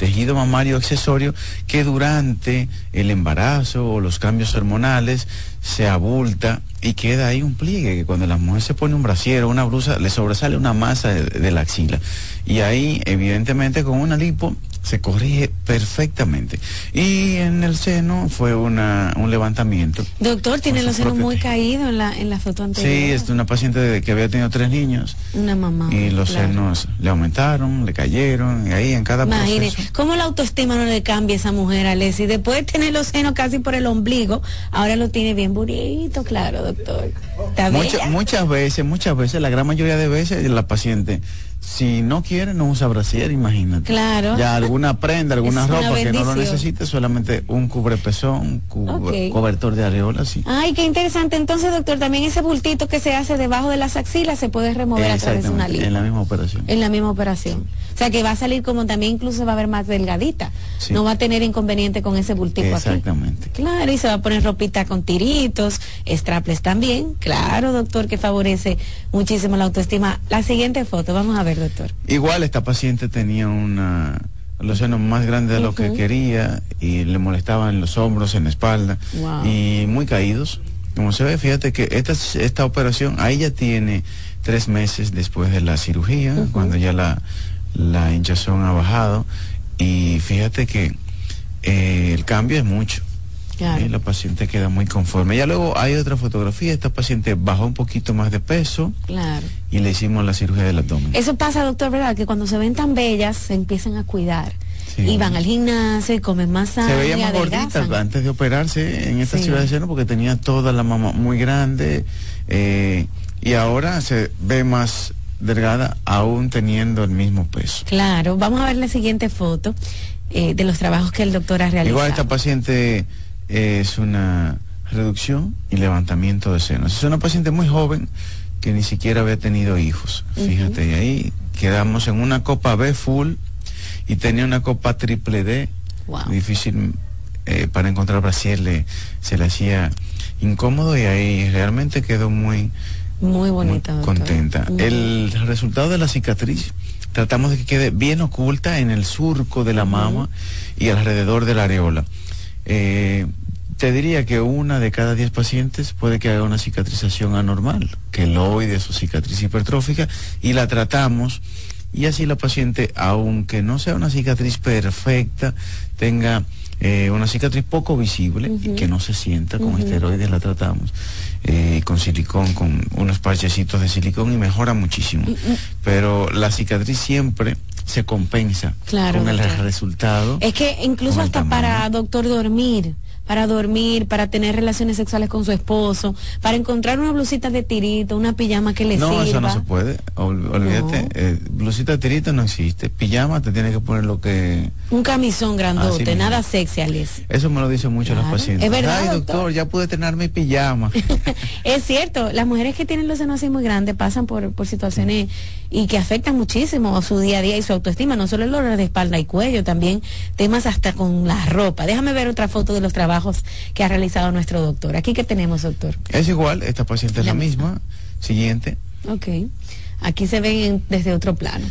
S7: tejido mamario accesorio que durante el embarazo o los cambios hormonales se abulta y queda ahí un pliegue que cuando la mujer se pone un brasier o una blusa le sobresale una masa de, la axila. Y ahí evidentemente con una lipo se corrige perfectamente. Y en el seno fue una, un levantamiento.
S6: Doctor, tiene los senos muy caídos en la, en la foto anterior.
S7: Sí, es una paciente que había tenido tres niños.
S6: Una mamá.
S7: Y los senos le aumentaron, le cayeron, y ahí en cada
S6: Imagine, ¿cómo la autoestima no le cambia a esa mujer, Alessi? Después de tener los senos casi por el ombligo, ahora lo tiene bien bonito, claro, doctor.
S7: muchas veces, muchas veces, la gran mayoría de veces, la paciente si no quiere, no usa brasier, imagínate.
S6: Claro.
S7: Ya alguna prenda, alguna ropa que no lo necesite, solamente un cubrepezón, un cobertor de areola, sí.
S6: Ay, qué interesante. Entonces, doctor, también ese bultito que se hace debajo de las axilas se puede remover a través de una línea.
S7: En la misma operación.
S6: En la misma operación. O sea que va a salir como también incluso va a ver más delgadita. No va a tener inconveniente con ese bultito
S7: Exactamente.
S6: Claro, y se va a poner ropita con tiritos, straples también. Claro, doctor, que favorece muchísimo la autoestima. La siguiente foto, vamos a ver doctor.
S7: Igual esta paciente tenía una los senos más grandes de lo que quería y le molestaban los hombros, en la espalda y muy caídos. Como se ve, fíjate que esta, esta operación, ahí ya tiene tres meses después de la cirugía, cuando ya la, la hinchazón ha bajado y fíjate que eh, el cambio es mucho. La paciente queda muy conforme. Ya luego hay otra fotografía, esta paciente bajó un poquito más de peso
S6: claro.
S7: y le hicimos la cirugía del abdomen.
S6: Eso pasa, doctor, ¿verdad? Que cuando se ven tan bellas se empiezan a cuidar. y van al gimnasio y comen más sano.
S7: Se veía más gordita antes de operarse en esta ciudad de seno porque tenía toda la mama muy grande eh, y ahora se ve más delgada aún teniendo el mismo peso.
S6: Claro, vamos a ver la siguiente foto eh, de los trabajos que el doctor ha realizado.
S7: Igual esta paciente es una reducción y levantamiento de senos. Es una paciente muy joven que ni siquiera había tenido hijos. Fíjate, y ahí quedamos en una copa B full y tenía una copa triple D. Difícil eh, para encontrar brasier, se le hacía incómodo y ahí realmente quedó muy,
S6: muy bonita.
S7: contenta. El resultado de la cicatriz tratamos de que quede bien oculta en el surco de la mama y alrededor de la areola. Eh, te diría que una de cada diez pacientes puede que haga una cicatrización anormal, queloide o cicatriz hipertrófica, y la tratamos y así la paciente, aunque no sea una cicatriz perfecta, tenga eh, una cicatriz poco visible y que no se sienta, con esteroides la tratamos, eh, con silicón, con unos parchecitos de silicón y mejora muchísimo. Mm, mm. Pero la cicatriz siempre se compensa con el resultado.
S6: Es que incluso hasta para doctor dormir para dormir, para tener relaciones sexuales con su esposo, para encontrar una blusita de tirito, una pijama que le sirva.
S7: No, eso no se puede. olvídate, eh, blusita de tirito no existe. Pijama te tiene que poner lo que...
S6: Un camisón grandote, nada sexy, Alice.
S7: Eso me lo dicen mucho los pacientes.
S6: Es verdad,
S7: Ay, doctor, ya pude tener mi pijama. [LAUGHS]
S6: es cierto, las mujeres que tienen los senos así muy grandes pasan por, por situaciones y que afectan muchísimo su día a día y su autoestima, no solo el dolor de espalda y cuello, también temas hasta con la ropa. Déjame ver otra foto de los trabajos que ha realizado nuestro doctor. Aquí que tenemos, doctor.
S7: Es igual, esta paciente es la, misma. Siguiente.
S6: Ok. Aquí se ven desde otro plano.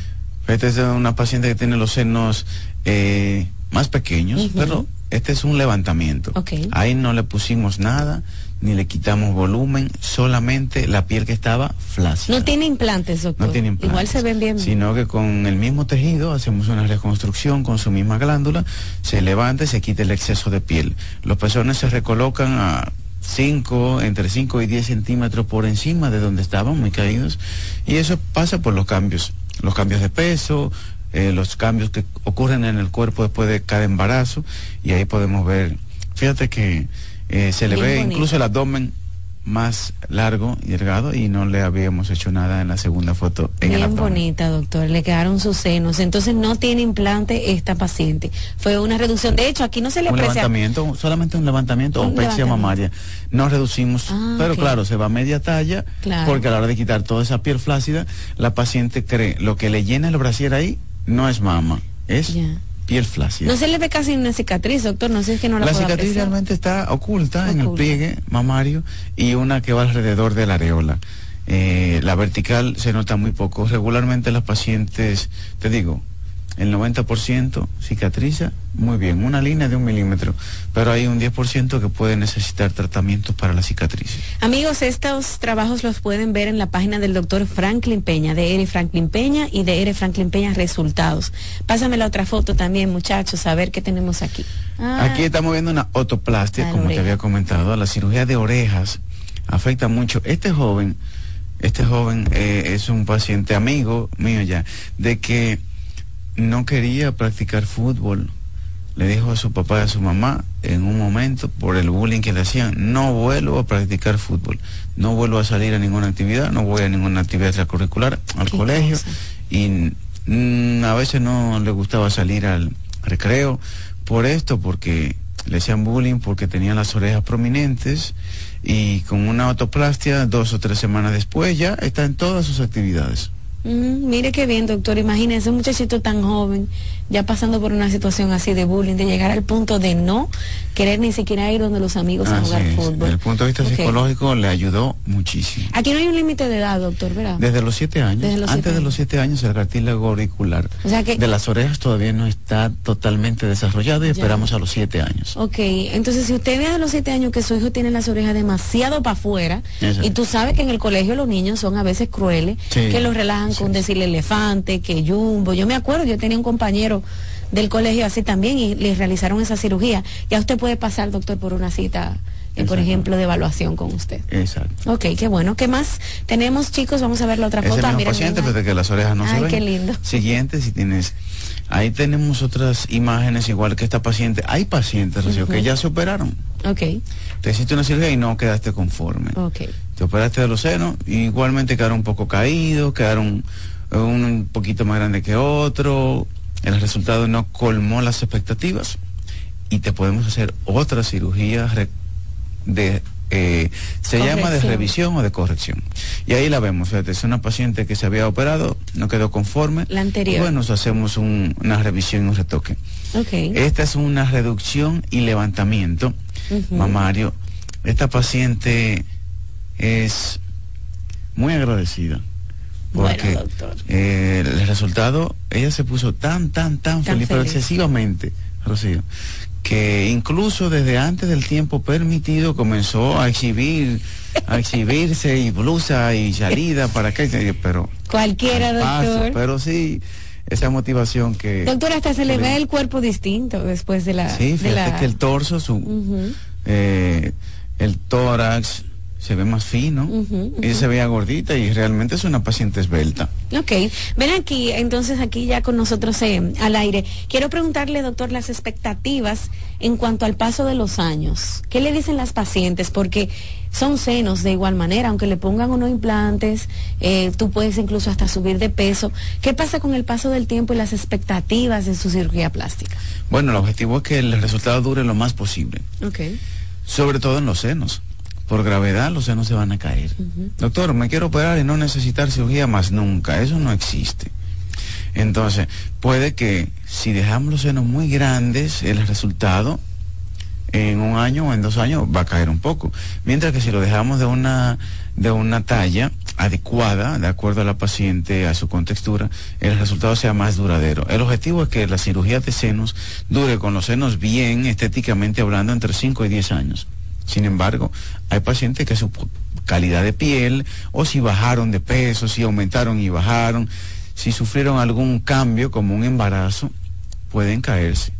S7: Esta es una paciente que tiene los senos eh, más pequeños, pero este es un levantamiento.
S6: Okay.
S7: Ahí no le pusimos nada, ni le quitamos volumen, solamente la piel que estaba flácida.
S6: No tiene implantes, doctor.
S7: No tiene implantes.
S6: Igual se ven bien.
S7: Sino que con el mismo tejido hacemos una reconstrucción con su misma glándula, se levanta y se quita el exceso de piel. Los pezones se recolocan a 5, entre 5 y 10 centímetros por encima de donde estaban, muy caídos, y eso pasa por los cambios, los cambios de peso, eh, los cambios que ocurren en el cuerpo después de cada embarazo, y ahí podemos ver, fíjate que eh, se le ve incluso el abdomen más largo y delgado y no le habíamos hecho nada en la segunda foto. En
S6: Bien bonita, doctor. Le quedaron sus senos. Entonces no tiene implante esta paciente. Fue una reducción. De hecho, aquí no se le
S7: un levantamiento, solamente un levantamiento o pexia mamaria. No reducimos, ah, pero claro, se va a media talla porque a la hora de quitar toda esa piel flácida, la paciente cree lo que le llena el brasier ahí no es mama, es piel.
S6: No se le ve casi una cicatriz, doctor, no sé si es que no la
S7: La cicatriz realmente está oculta, en el pliegue mamario y una que va alrededor de la areola. La vertical se nota muy poco. Regularmente las pacientes, te digo, el 90% cicatriza muy bien, una línea de un milímetro, pero hay un 10% que puede necesitar tratamientos para la cicatriz.
S6: Amigos, estos trabajos los pueden ver en la página del doctor Franklin Peña, de R. Franklin Peña y de R. Franklin Peña Resultados. Pásame la otra foto también, muchachos, a ver qué tenemos aquí.
S7: Ah. aquí estamos viendo una otoplastia, como te había comentado, la cirugía de orejas afecta mucho. Este joven, este joven eh, es un paciente amigo mío ya, de que no quería practicar fútbol. Le dijo a su papá y a su mamá en un momento, por el bullying que le hacían, no vuelvo a practicar fútbol, no vuelvo a salir a ninguna actividad, no voy a ninguna actividad extracurricular, al colegio. Y mm, a veces no le gustaba salir al recreo por esto, porque le hacían bullying, porque tenía las orejas prominentes y con una autoplastia, dos o tres semanas después ya está en todas sus actividades.
S6: Mire qué bien, doctor. Imagínese un muchachito tan joven, ya pasando por una situación así de bullying, de llegar al punto de no querer ni siquiera ir donde los amigos a jugar fútbol.
S7: Desde el punto de vista psicológico le ayudó muchísimo.
S6: Aquí no hay un límite de edad, doctor, ¿verdad?
S7: Desde los siete años. Antes de los siete años el cartílago auricular de las orejas todavía no está totalmente desarrollado y esperamos a los siete años.
S6: Ok, entonces si usted ve a los siete años que su hijo tiene las orejas demasiado para afuera y tú sabes que en el colegio los niños son a veces crueles, que los relajan con decirle elefante, que jumbo. Yo me acuerdo, yo tenía un compañero del colegio así también y le realizaron esa cirugía. Ya usted puede pasar, doctor, por una cita, eh, por ejemplo, de evaluación con usted.
S7: Exacto.
S6: Ok, qué bueno. ¿Qué más tenemos, chicos? Vamos a ver la otra foto.
S7: Ah, paciente, pero que las orejas no
S6: Ay,
S7: se
S6: qué lindo. [LAUGHS]
S7: Siguiente, si tienes... Ahí tenemos otras imágenes igual que esta paciente. Hay pacientes, que ya se operaron.
S6: Ok.
S7: Te hiciste una cirugía y no quedaste conforme.
S6: Ok.
S7: Te operaste de los senos, igualmente quedaron un poco caídos, quedaron un poquito más grande que otro, el resultado no colmó las expectativas y te podemos hacer otra cirugía de eh, se llama de revisión o de corrección. Y ahí la vemos, fíjate, es una paciente que se había operado, no quedó conforme.
S6: La anterior.
S7: bueno, hacemos una revisión y un retoque. Esta es una reducción y levantamiento mamario. Esta paciente es muy agradecida. Porque eh, el resultado, ella se puso tan, tan, tan, feliz, pero excesivamente, Rocío, que incluso desde antes del tiempo permitido comenzó a exhibir, a exhibirse y blusa y salida para que, pero
S6: cualquiera doctor,
S7: pero sí esa motivación que
S6: doctor hasta se le ve el cuerpo distinto después de la
S7: sí fíjate que el torso su eh, el tórax se ve más fino, y se veía gordita y realmente es una paciente esbelta.
S6: Ok, ven aquí, entonces aquí ya con nosotros eh, al aire. Quiero preguntarle, doctor, las expectativas en cuanto al paso de los años. ¿Qué le dicen las pacientes? Porque son senos de igual manera, aunque le pongan unos implantes, eh, tú puedes incluso hasta subir de peso. ¿Qué pasa con el paso del tiempo y las expectativas de su cirugía plástica?
S7: Bueno, el objetivo es que el resultado dure lo más posible.
S6: Ok.
S7: Sobre todo en los senos por gravedad los senos se van a caer. Doctor, me quiero operar y no necesitar cirugía más nunca. Eso no existe. Entonces, puede que si dejamos los senos muy grandes, el resultado en un año o en dos años va a caer un poco. Mientras que si lo dejamos de una, de una talla adecuada, de acuerdo a la paciente, a su contextura, el resultado sea más duradero. El objetivo es que la cirugía de senos dure con los senos bien, estéticamente hablando, entre 5 y 10 años. Sin embargo, hay pacientes que su calidad de piel, o si bajaron de peso, si aumentaron y bajaron, si sufrieron algún cambio como un embarazo, pueden caerse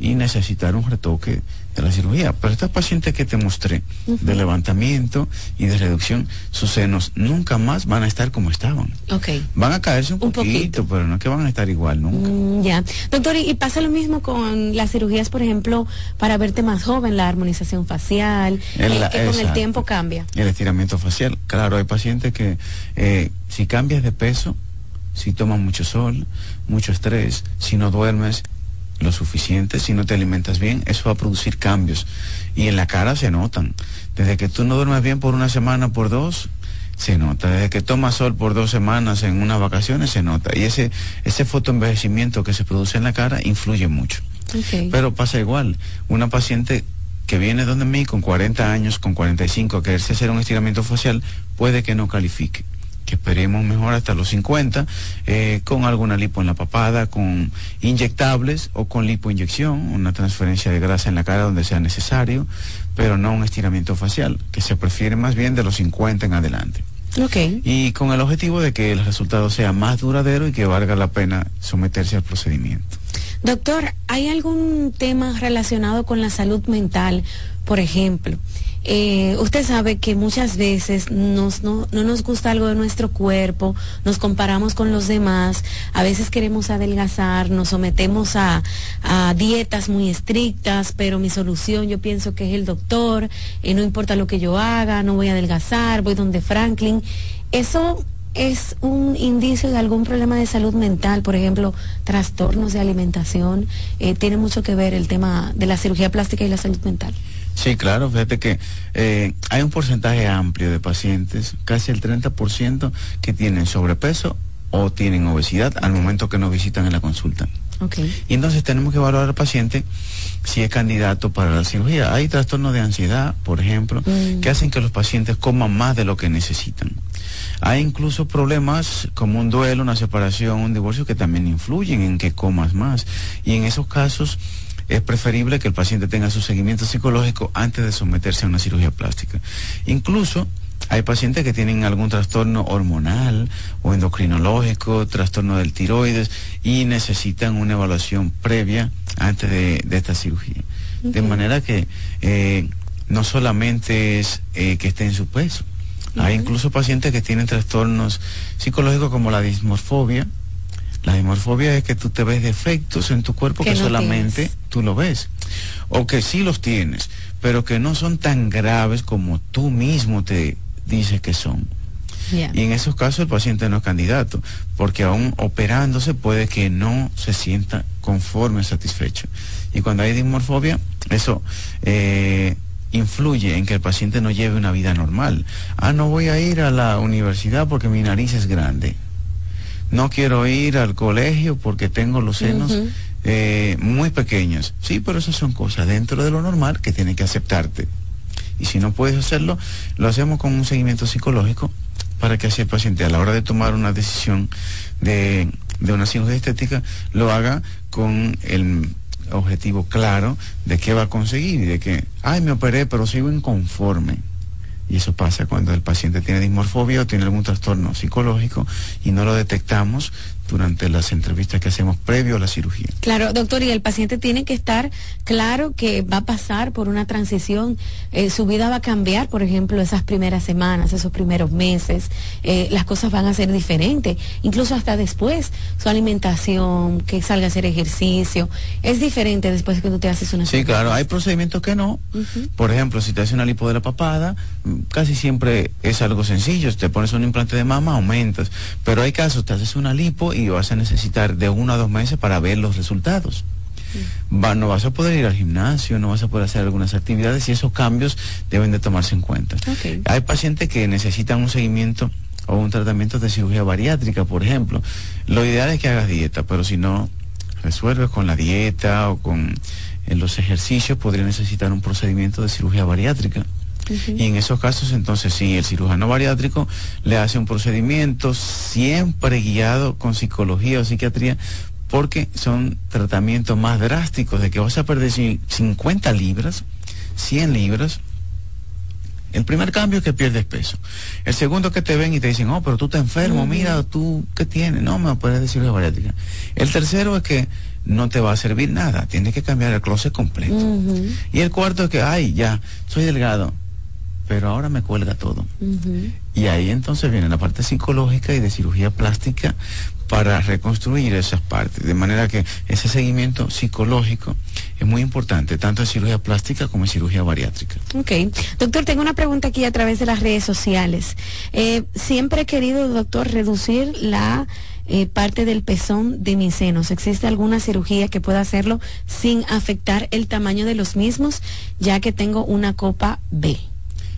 S7: y necesitar un retoque de la cirugía. Pero estas pacientes que te mostré, de levantamiento y de reducción, sus senos nunca más van a estar como estaban.
S6: Okay.
S7: Van a caerse un, poquito, pero no es que van a estar igual nunca.
S6: Mm, ya. Doctor, ¿y pasa lo mismo con las cirugías, por ejemplo, para verte más joven, la armonización facial, eh, que con el tiempo cambia?
S7: El estiramiento facial. Claro, hay pacientes que eh, si cambias de peso, si tomas mucho sol, mucho estrés, si no duermes, lo suficiente, si no te alimentas bien, eso va a producir cambios. Y en la cara se notan. Desde que tú no duermes bien por una semana, por dos, se nota. Desde que tomas sol por dos semanas en unas vacaciones, se nota. Y ese, ese fotoenvejecimiento que se produce en la cara influye mucho. Pero pasa igual. Una paciente que viene donde mí con 40 años, con 45, que quererse hacer un estiramiento facial, puede que no califique que esperemos mejor hasta los 50, eh, con alguna lipo en la papada, con inyectables o con lipoinyección, una transferencia de grasa en la cara donde sea necesario, pero no un estiramiento facial, que se prefiere más bien de los 50 en adelante.
S6: Okay.
S7: Y con el objetivo de que el resultado sea más duradero y que valga la pena someterse al procedimiento.
S6: Doctor, ¿hay algún tema relacionado con la salud mental, por ejemplo? Eh, usted sabe que muchas veces nos, no, nos gusta algo de nuestro cuerpo, nos comparamos con los demás, a veces queremos adelgazar, nos sometemos a, dietas muy estrictas, pero mi solución yo pienso que es el doctor, y no importa lo que yo haga, no voy a adelgazar, voy donde Franklin. Eso es un indicio de algún problema de salud mental, por ejemplo, trastornos de alimentación. Eh, tiene mucho que ver el tema de la cirugía plástica y la salud mental.
S7: Sí, claro, fíjate que eh, hay un porcentaje amplio de pacientes, casi el 30%, que tienen sobrepeso o tienen obesidad al momento que nos visitan en la consulta.
S6: Okay.
S7: Y entonces tenemos que evaluar al paciente si es candidato para la cirugía. Hay trastornos de ansiedad, por ejemplo, mm. que hacen que los pacientes coman más de lo que necesitan. Hay incluso problemas como un duelo, una separación, un divorcio que también influyen en que comas más. Y en esos casos es preferible que el paciente tenga su seguimiento psicológico antes de someterse a una cirugía plástica. Incluso hay pacientes que tienen algún trastorno hormonal o endocrinológico, trastorno del tiroides y necesitan una evaluación previa antes de, esta cirugía. De manera que eh, no solamente es eh, que esté en su peso, hay incluso pacientes que tienen trastornos psicológicos como la dismorfobia, la dimorfobia es que tú te ves defectos en tu cuerpo que, solamente tú lo ves. O que sí los tienes, pero que no son tan graves como tú mismo te dices que son. Y en esos casos el paciente no es candidato, porque aún operándose puede que no se sienta conforme, satisfecho. Y cuando hay dimorfobia, eso eh, influye en que el paciente no lleve una vida normal. Ah, no voy a ir a la universidad porque mi nariz es grande. No quiero ir al colegio porque tengo los senos eh, muy pequeños. Sí, pero esas son cosas dentro de lo normal que tiene que aceptarte. Y si no puedes hacerlo, lo hacemos con un seguimiento psicológico para que así el paciente a la hora de tomar una decisión de, de una cirugía estética lo haga con el objetivo claro de qué va a conseguir y de que, ay, me operé, pero sigo inconforme. Y eso pasa cuando el paciente tiene dismorfobia o tiene algún trastorno psicológico y no lo detectamos durante las entrevistas que hacemos previo a la cirugía.
S6: Claro, doctor, y el paciente tiene que estar claro que va a pasar por una transición, eh, su vida va a cambiar, por ejemplo, esas primeras semanas, esos primeros meses, eh, las cosas van a ser diferentes, incluso hasta después, su alimentación, que salga a hacer ejercicio, es diferente después que tú te haces una
S7: Sí, claro, hay procedimientos que no. Por ejemplo, si te hace una lipo de la papada, casi siempre es algo sencillo, te pones un implante de mama, aumentas, pero hay casos, te haces una lipo y vas a necesitar de uno a dos meses para ver los resultados. no vas a poder ir al gimnasio, no vas a poder hacer algunas actividades y esos cambios deben de tomarse en cuenta. Hay pacientes que necesitan un seguimiento o un tratamiento de cirugía bariátrica, por ejemplo. Lo ideal es que hagas dieta, pero si no resuelves con la dieta o con eh, los ejercicios, podría necesitar un procedimiento de cirugía bariátrica. Y en esos casos, entonces, sí, el cirujano bariátrico le hace un procedimiento siempre guiado con psicología o psiquiatría, porque son tratamientos más drásticos, de que vas a perder 50 libras, 100 libras. El primer cambio es que pierdes peso. El segundo que te ven y te dicen, oh, pero tú estás enfermo, mira, tú, ¿qué tienes? No, me puedes decir cirugía bariátrica. El tercero es que no te va a servir nada, tienes que cambiar el closet completo. Y el cuarto es que, ay, ya, soy delgado pero ahora me cuelga todo. Y ahí entonces viene la parte psicológica y de cirugía plástica para reconstruir esas partes. De manera que ese seguimiento psicológico es muy importante, tanto en cirugía plástica como en cirugía bariátrica.
S6: Ok. Doctor, tengo una pregunta aquí a través de las redes sociales. Eh, siempre he querido, doctor, reducir la... Eh, parte del pezón de mis senos. ¿Existe alguna cirugía que pueda hacerlo sin afectar el tamaño de los mismos, ya que tengo una copa B?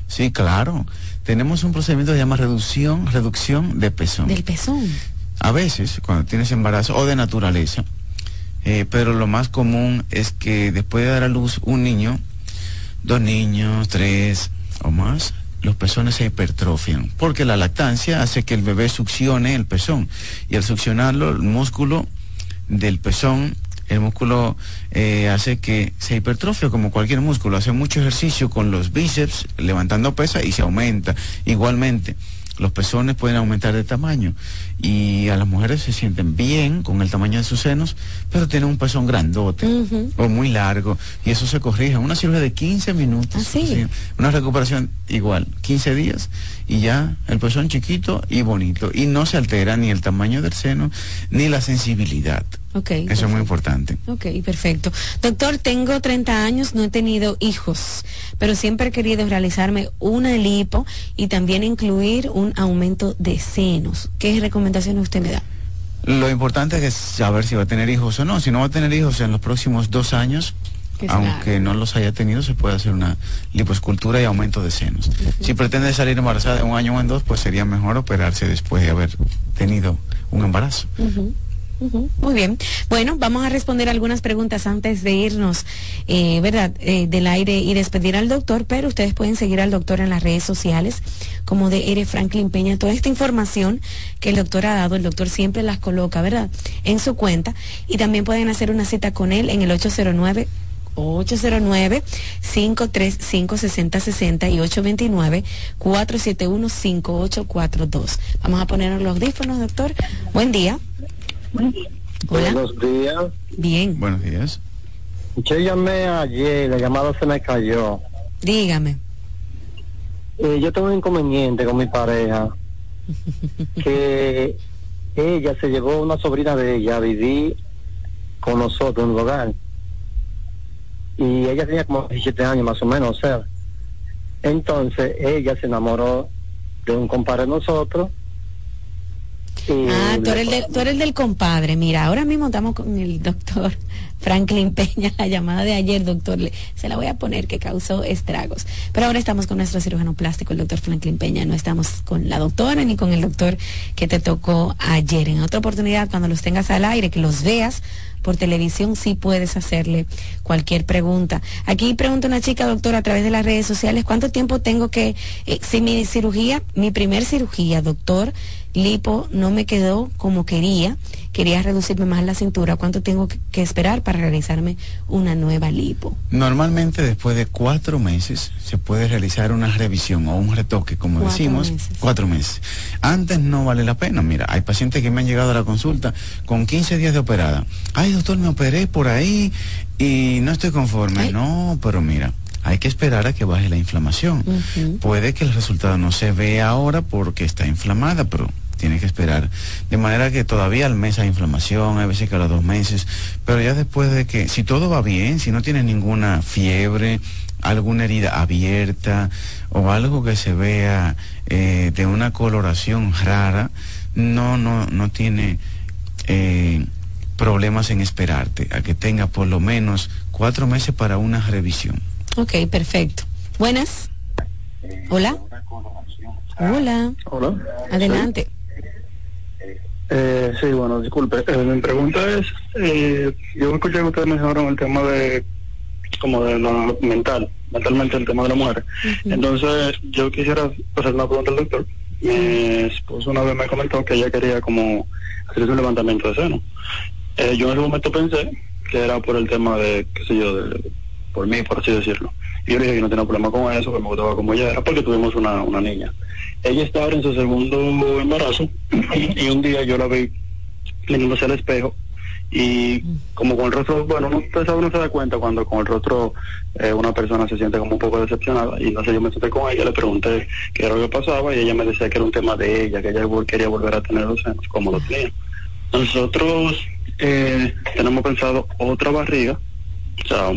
S7: Sí, claro. Tenemos un procedimiento que se llama reducción, reducción de pezón.
S6: Del pezón.
S7: A veces, cuando tienes embarazo o de naturaleza, eh, pero lo más común es que después de dar a luz un niño, dos niños, tres o más, los pezones se hipertrofian, porque la lactancia hace que el bebé succione el pezón y al succionarlo el músculo del pezón el músculo eh, hace que se hipertrofia como cualquier músculo, hace mucho ejercicio con los bíceps, levantando pesa y se aumenta. Igualmente, los pezones pueden aumentar de tamaño y a las mujeres se sienten bien con el tamaño de sus senos, pero tienen un pezón grandote o muy largo y eso se corrige. Una cirugía de 15 minutos,
S6: ah,
S7: una recuperación igual, 15 días y ya el pezón chiquito y bonito y no se altera ni el tamaño del seno ni la sensibilidad.
S6: Okay,
S7: Eso es muy importante.
S6: Ok, perfecto. Doctor, tengo 30 años, no he tenido hijos, pero siempre he querido realizarme una lipo y también incluir un aumento de senos. ¿Qué recomendaciones usted me da?
S7: Lo importante es saber si va a tener hijos o no. Si no va a tener hijos en los próximos dos años, aunque no los haya tenido, se puede hacer una lipoescultura y aumento de senos. Si pretende salir embarazada un año o en dos, pues sería mejor operarse después de haber tenido un embarazo.
S6: Muy bien. Bueno, vamos a responder algunas preguntas antes de irnos, eh, ¿verdad? Eh, del aire y despedir al doctor, pero ustedes pueden seguir al doctor en las redes sociales como de Ere Franklin Peña. Toda esta información que el doctor ha dado, el doctor siempre las coloca, ¿verdad? En su cuenta. Y también pueden hacer una cita con él en el 809 809-535-6060 y 829-471-5842. Vamos a ponernos los audífonos, doctor. Buen día.
S14: Hola. Buenos días.
S6: Bien.
S7: Buenos días.
S14: Yo llamé ayer, la llamada se me cayó.
S6: Dígame.
S14: Eh, yo tengo un inconveniente con mi pareja. [LAUGHS] que ella se llevó una sobrina de ella a vivir con nosotros en el hogar. Y ella tenía como 17 años más o menos, o sea. Entonces ella se enamoró de un compadre de nosotros Mm,
S6: ah, tú eres, del, tú eres del compadre. Mira, ahora mismo estamos con el doctor [LAUGHS] Franklin Peña, la llamada de ayer, doctor, se la voy a poner que causó estragos. Pero ahora estamos con nuestro cirujano plástico, el doctor Franklin Peña. No estamos con la doctora ni con el doctor que te tocó ayer. En otra oportunidad, cuando los tengas al aire, que los veas por televisión, sí puedes hacerle cualquier pregunta. Aquí pregunta una chica, doctora, a través de las redes sociales, ¿cuánto tiempo tengo que, eh, si mi cirugía, mi primer cirugía, doctor, lipo no me quedó como quería, quería reducirme más la cintura, ¿cuánto tengo que esperar para realizarme una nueva lipo?
S7: Normalmente después de cuatro meses se puede realizar una revisión o un retoque, como decimos, cuatro meses. Antes no vale la pena, mira, hay pacientes que me han llegado a la consulta con 15 días de operada. Ay, doctor, me operé por ahí y no estoy conforme. Eh. No, pero mira hay que esperar a que baje la inflamación. Puede que el resultado no se vea ahora porque está inflamada, pero tiene que esperar. De manera que todavía al mes hay inflamación, hay veces que a los dos meses, pero ya después de que, si todo va bien, si no tienes ninguna fiebre, alguna herida abierta o algo que se vea eh, de una coloración rara, no, no, no tiene eh, problemas en esperarte a que tenga por lo menos cuatro meses para una revisión.
S6: Ok, perfecto. Buenas. Hola. Hola.
S15: Hola.
S6: Adelante.
S15: Eh, sí, bueno, disculpe. Eh, mi pregunta es, eh, yo escuché que ustedes mencionaron el tema de, como de lo mental, mentalmente el tema de la mujer. Entonces, yo quisiera hacer una pregunta al doctor. Mi esposo una vez me comentó que ella quería como hacerse un levantamiento de seno. Eh, yo en ese momento pensé que era por el tema de, qué sé yo, de, por mí, por así decirlo. Y yo le dije que no tenía problema con eso, que me gustaba como ella era, porque tuvimos una, una niña. Ella estaba en su segundo embarazo [CLEARS THROAT] y un día yo la vi mirándose al espejo y como con el rostro, bueno, uno, pues, uno se da cuenta cuando con el rostro eh, una persona se siente como un poco decepcionada y entonces yo me senté con ella, le pregunté qué era lo que pasaba y ella me decía que era un tema de ella, que ella quería volver a tener los senos como lo tenía. Nosotros eh, tenemos pensado otra barriga o sea,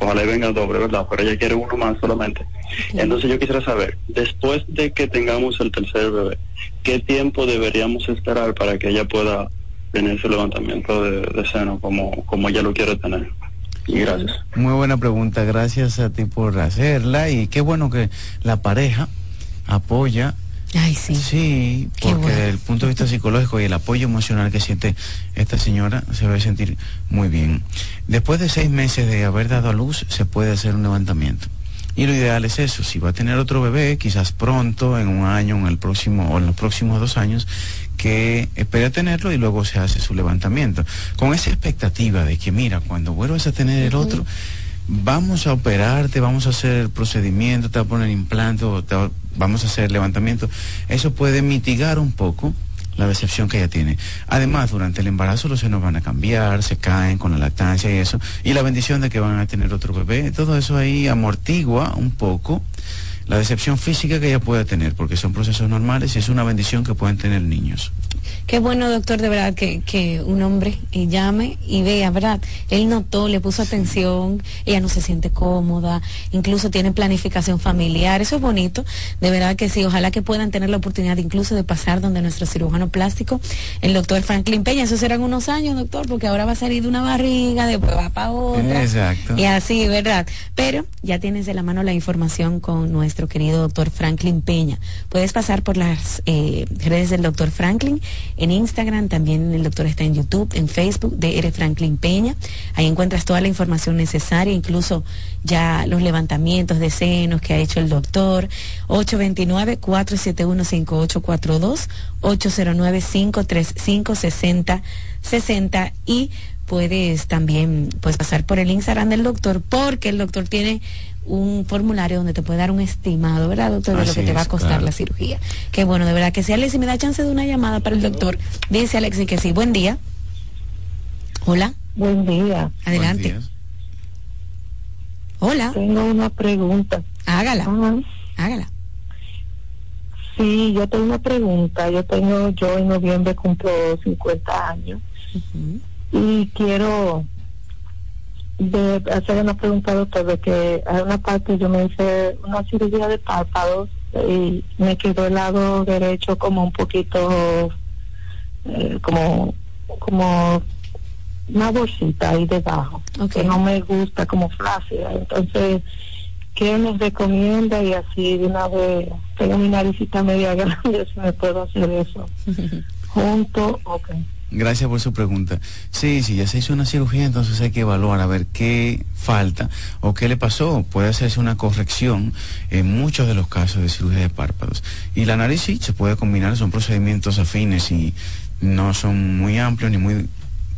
S15: ojalá y venga doble, ¿verdad? Pero ella quiere uno más solamente. Okay. Entonces yo quisiera saber, después de que tengamos el tercer bebé, ¿qué tiempo deberíamos esperar para que ella pueda tener su levantamiento de, de seno como, como ella lo quiere tener? Y gracias.
S7: Muy buena pregunta, gracias a ti por hacerla y qué bueno que la pareja apoya
S6: Sí.
S7: Porque desde el punto de vista psicológico y el apoyo emocional que siente esta señora se va a sentir muy bien. Después de seis meses de haber dado a luz, se puede hacer un levantamiento. Y lo ideal es eso, si va a tener otro bebé, quizás pronto, en un año, en el próximo, o en los próximos dos años, que espere tenerlo y luego se hace su levantamiento. Con esa expectativa de que, mira, cuando vuelvas a tener el otro, vamos a operarte, vamos a hacer el procedimiento, te va a poner implante, te vamos a hacer levantamiento, eso puede mitigar un poco la decepción que ella tiene. Además, durante el embarazo los senos van a cambiar, se caen con la lactancia y eso, y la bendición de que van a tener otro bebé, todo eso ahí amortigua un poco la decepción física que ella pueda tener, porque son procesos normales y es una bendición que pueden tener niños.
S6: Qué bueno, doctor, de verdad, que, que un hombre eh, llame y vea, ¿verdad? Él notó, le puso atención, ella no se siente cómoda, incluso tiene planificación familiar, eso es bonito, de verdad que sí, ojalá que puedan tener la oportunidad incluso de pasar donde nuestro cirujano plástico, el doctor Franklin Peña, eso serán unos años, doctor, porque ahora va a salir de una barriga, después va para otra.
S7: Exacto.
S6: Y así, ¿verdad? Pero ya tienes de la mano la información con nuestro nuestro querido doctor Franklin Peña. Puedes pasar por las eh, redes del doctor Franklin en Instagram, también el doctor está en YouTube, en Facebook, de DR Franklin Peña. Ahí encuentras toda la información necesaria, incluso ya los levantamientos de senos que ha hecho el doctor. 829-471-5842, 809-535-6060 y puedes también pues pasar por el Instagram del doctor porque el doctor tiene un formulario donde te puede dar un estimado, ¿verdad, doctor? De lo que te va a costar la cirugía. Qué bueno, de verdad que sí. Alexi, me da chance de una llamada para el doctor. Dice Alexi que sí. Buen día. Hola.
S16: Buen día.
S6: Adelante. Hola.
S16: Tengo una pregunta.
S6: Hágala. Hágala.
S16: Sí, yo tengo una pregunta. Yo tengo, yo en noviembre cumplo 50 años y quiero de hacer una pregunta, doctor, de que a una parte yo me hice una cirugía de párpados y me quedó el lado derecho como un poquito, eh, como, como una bolsita ahí debajo, okay. que no me gusta, como flácida. Entonces, ¿qué nos recomienda? Y así de una vez, tengo mi naricita media [LAUGHS] grande, si me puedo hacer eso. [LAUGHS] Junto, ok.
S7: Gracias por su pregunta. Sí, sí, ya se hizo una cirugía, entonces hay que evaluar a ver qué falta o qué le pasó. Puede hacerse una corrección en muchos de los casos de cirugía de párpados. Y la nariz sí se puede combinar, son procedimientos afines y no son muy amplios ni muy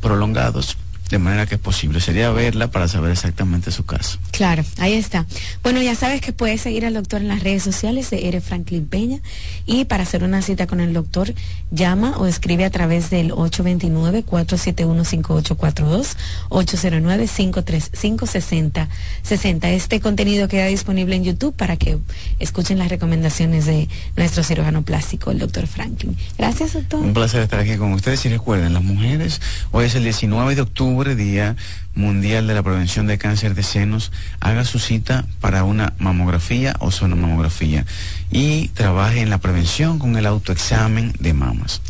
S7: prolongados de manera que es posible. Sería verla para saber exactamente su caso.
S6: Claro, ahí está. Bueno, ya sabes que puedes seguir al doctor en las redes sociales de Ere Franklin Peña y para hacer una cita con el doctor llama o escribe a través del 829-471-5842, 809-535-6060. Este contenido queda disponible en YouTube para que escuchen las recomendaciones de nuestro cirujano plástico, el doctor Franklin. Gracias, doctor.
S7: Un placer estar aquí con ustedes y recuerden, las mujeres, hoy es el 19 de octubre Día Mundial de la Prevención de Cáncer de Senos, haga su cita para una mamografía o sonomamografía y trabaje en la prevención con el autoexamen de mamas.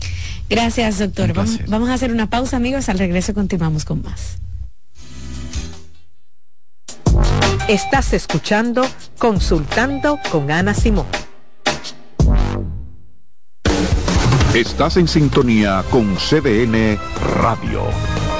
S6: Gracias, doctor. Vamos, vamos a hacer una pausa, amigos. Al regreso continuamos con más.
S11: Estás escuchando Consultando con Ana Simón.
S2: Estás en sintonía con CDN Radio.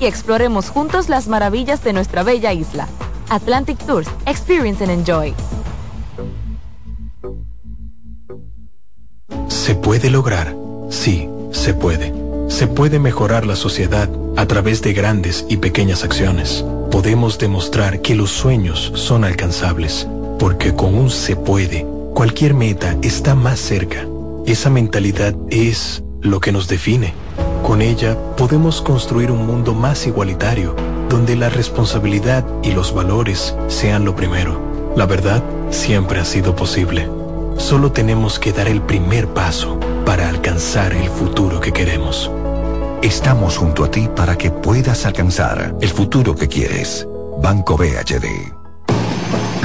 S10: Y exploremos juntos las maravillas de nuestra bella isla. Atlantic Tours, Experience and Enjoy.
S17: ¿Se puede lograr? Sí, se puede. Se puede mejorar la sociedad a través de grandes y pequeñas acciones. Podemos demostrar que los sueños son alcanzables, porque con un se puede, cualquier meta está más cerca. Esa mentalidad es lo que nos define. Con ella podemos construir un mundo más igualitario, donde la responsabilidad y los valores sean lo primero. La verdad siempre ha sido posible. Solo tenemos que dar el primer paso para alcanzar el futuro que queremos.
S1: Estamos junto a ti para que puedas alcanzar el futuro que quieres. Banco BHD.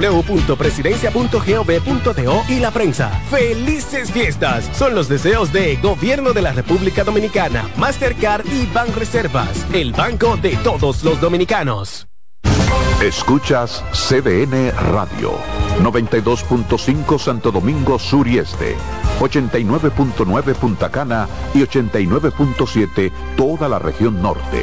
S18: www.presidencia.gov.do y la prensa. ¡Felices fiestas! Son los deseos de Gobierno de la República Dominicana, Mastercard y Banreservas, el banco de todos los dominicanos.
S2: Escuchas CDN Radio, 92.5 Santo Domingo Sur y Este, 89.9 Punta Cana y 89.7 toda la región norte.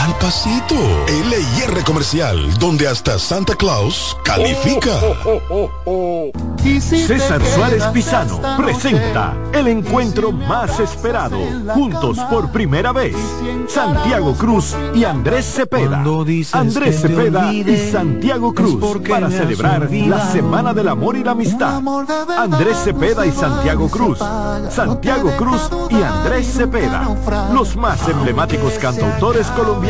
S19: al pasito. LIR Comercial, donde hasta Santa Claus califica.
S20: César Suárez Pisano presenta el encuentro más esperado, juntos por primera vez, Santiago Cruz y Andrés Cepeda. Andrés Cepeda y Santiago Cruz para celebrar la Semana del Amor y la Amistad. Andrés Cepeda y Santiago Cruz. Santiago Cruz y Andrés Cepeda, los más emblemáticos cantautores colombianos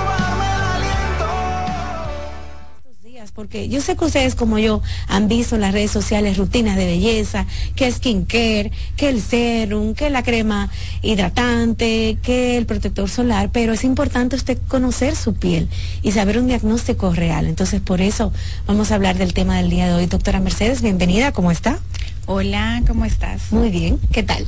S6: Porque yo sé que ustedes como yo han visto en las redes sociales rutinas de belleza, que skincare, que el serum, que la crema hidratante, que el protector solar, pero es importante usted conocer su piel y saber un diagnóstico real. Entonces, por eso vamos a hablar del tema del día de hoy. Doctora Mercedes, bienvenida, ¿cómo está?
S21: Hola, ¿cómo estás?
S6: Muy bien, ¿qué tal?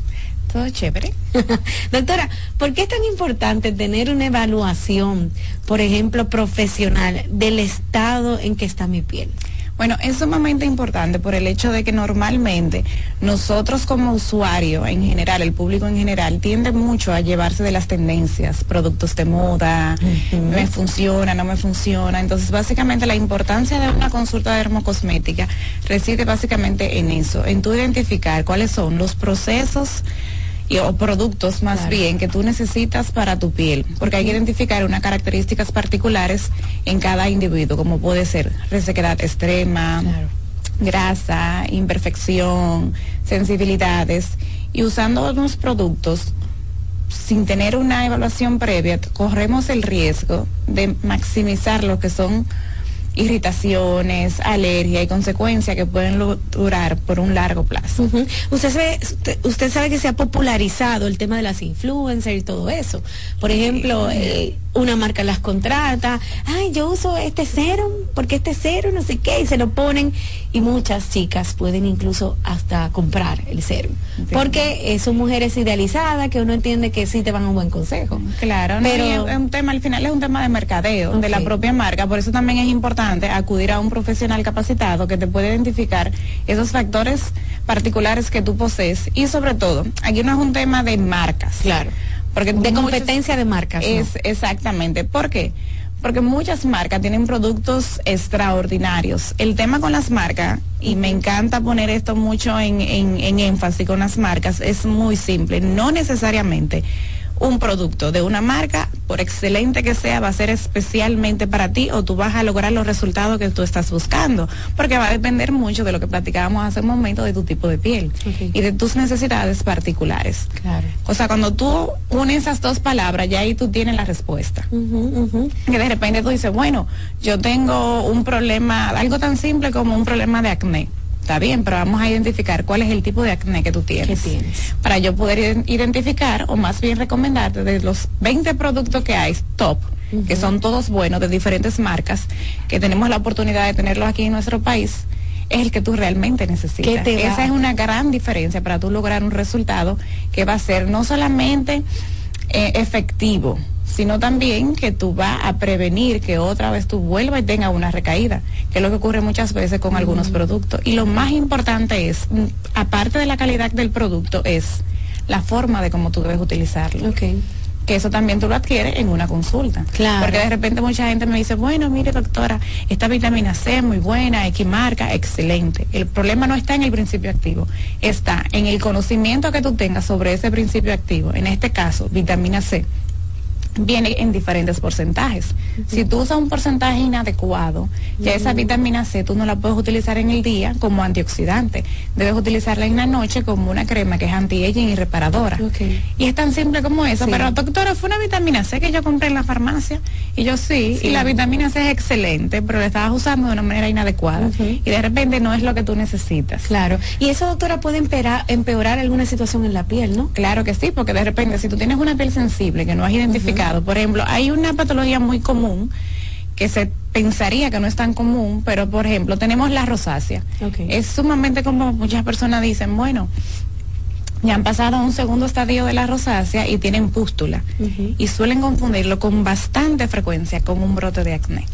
S21: Todo chévere. [LAUGHS]
S6: Doctora, ¿por qué es tan importante tener una evaluación, por ejemplo, profesional del estado en que está mi piel?
S21: Bueno, es sumamente importante por el hecho de que normalmente nosotros como usuario en general, el público en general, tiende mucho a llevarse de las tendencias, productos de moda, me funciona, no me funciona. Entonces, básicamente la importancia de una consulta dermocosmética reside básicamente en eso, en tu identificar cuáles son los procesos o productos más bien que tú necesitas para tu piel, porque hay que identificar unas características particulares en cada individuo, como puede ser resequedad extrema, grasa, imperfección, sensibilidades, y usando unos productos sin tener una evaluación previa, corremos el riesgo de maximizar lo que son irritaciones, alergia y consecuencias que pueden durar por un largo plazo.
S6: usted, sabe, usted, sabe que se ha popularizado el tema de las influencers y todo eso. Por ejemplo, eh, una marca las contrata, ay, yo uso este serum, porque este serum no sé qué, y se lo ponen, y muchas chicas pueden incluso hasta comprar el serum, porque son mujeres idealizadas que uno entiende que sí te van a un buen consejo.
S21: Claro, pero es un tema, al final es un tema de mercadeo, de la propia marca, por eso también es importante acudir a un profesional capacitado que te puede identificar esos factores particulares que tú posees, y sobre todo, aquí no es un tema de marcas.
S6: Claro porque de competencia de marcas.
S21: Es exactamente. ¿Por qué? Porque muchas marcas tienen productos extraordinarios. El tema con las marcas, y me encanta poner esto mucho en, en énfasis con las marcas, es muy simple. No necesariamente un producto de una marca, por excelente que sea, va a ser especialmente para ti o tú vas a lograr los resultados que tú estás buscando, porque va a depender mucho de lo que platicábamos hace un momento de tu tipo de piel y de tus necesidades particulares.
S6: Claro.
S21: O sea, cuando tú unes esas dos palabras, ya ahí tú tienes la respuesta. Que de repente tú dices, bueno, yo tengo un problema, algo tan simple como un problema de acné. Está bien, pero vamos a identificar cuál es el tipo de acné que tú tienes. Para yo poder identificar, o más bien recomendarte, de los 20 productos que hay, top, que son todos buenos, de diferentes marcas, que tenemos la oportunidad de tenerlos aquí en nuestro país, es el que tú realmente necesitas. Esa es una gran diferencia para tú lograr un resultado que va a ser no solamente eh, efectivo, sino también que tú vas a prevenir que otra vez tú vuelvas y tengas una recaída, que es lo que ocurre muchas veces con algunos productos. Y lo más importante es, mm, aparte de la calidad del producto, es la forma de cómo tú debes utilizarlo. Que eso también tú lo adquieres en una consulta.
S6: Claro.
S21: Porque de repente mucha gente me dice, bueno, mire doctora, esta vitamina C es muy buena, X marca, excelente. El problema no está en el principio activo, está en el conocimiento que tú tengas sobre ese principio activo. En este caso, vitamina C viene en diferentes porcentajes. Si tú usas un porcentaje inadecuado, ya esa vitamina C tú no la puedes utilizar en el día como antioxidante. Debes utilizarla en la noche como una crema que es anti-aging y reparadora. Y es tan simple como eso. Pero doctora, fue una vitamina C que yo compré en la farmacia. Y yo sí, y la vitamina C es excelente, pero la estabas usando de una manera inadecuada. Y de repente no es lo que tú necesitas.
S6: Claro. Y eso, doctora, puede empeorar, empeorar alguna situación en la piel, ¿no?
S21: Claro que sí, porque de repente si tú tienes una piel sensible que no has identificado, por ejemplo, hay una patología muy común que se pensaría que no es tan común, pero por ejemplo tenemos la rosácea. Es sumamente como muchas personas dicen, bueno, ya han pasado a un segundo estadio de la rosácea y tienen pústula. Y suelen confundirlo con bastante frecuencia con un brote de acné.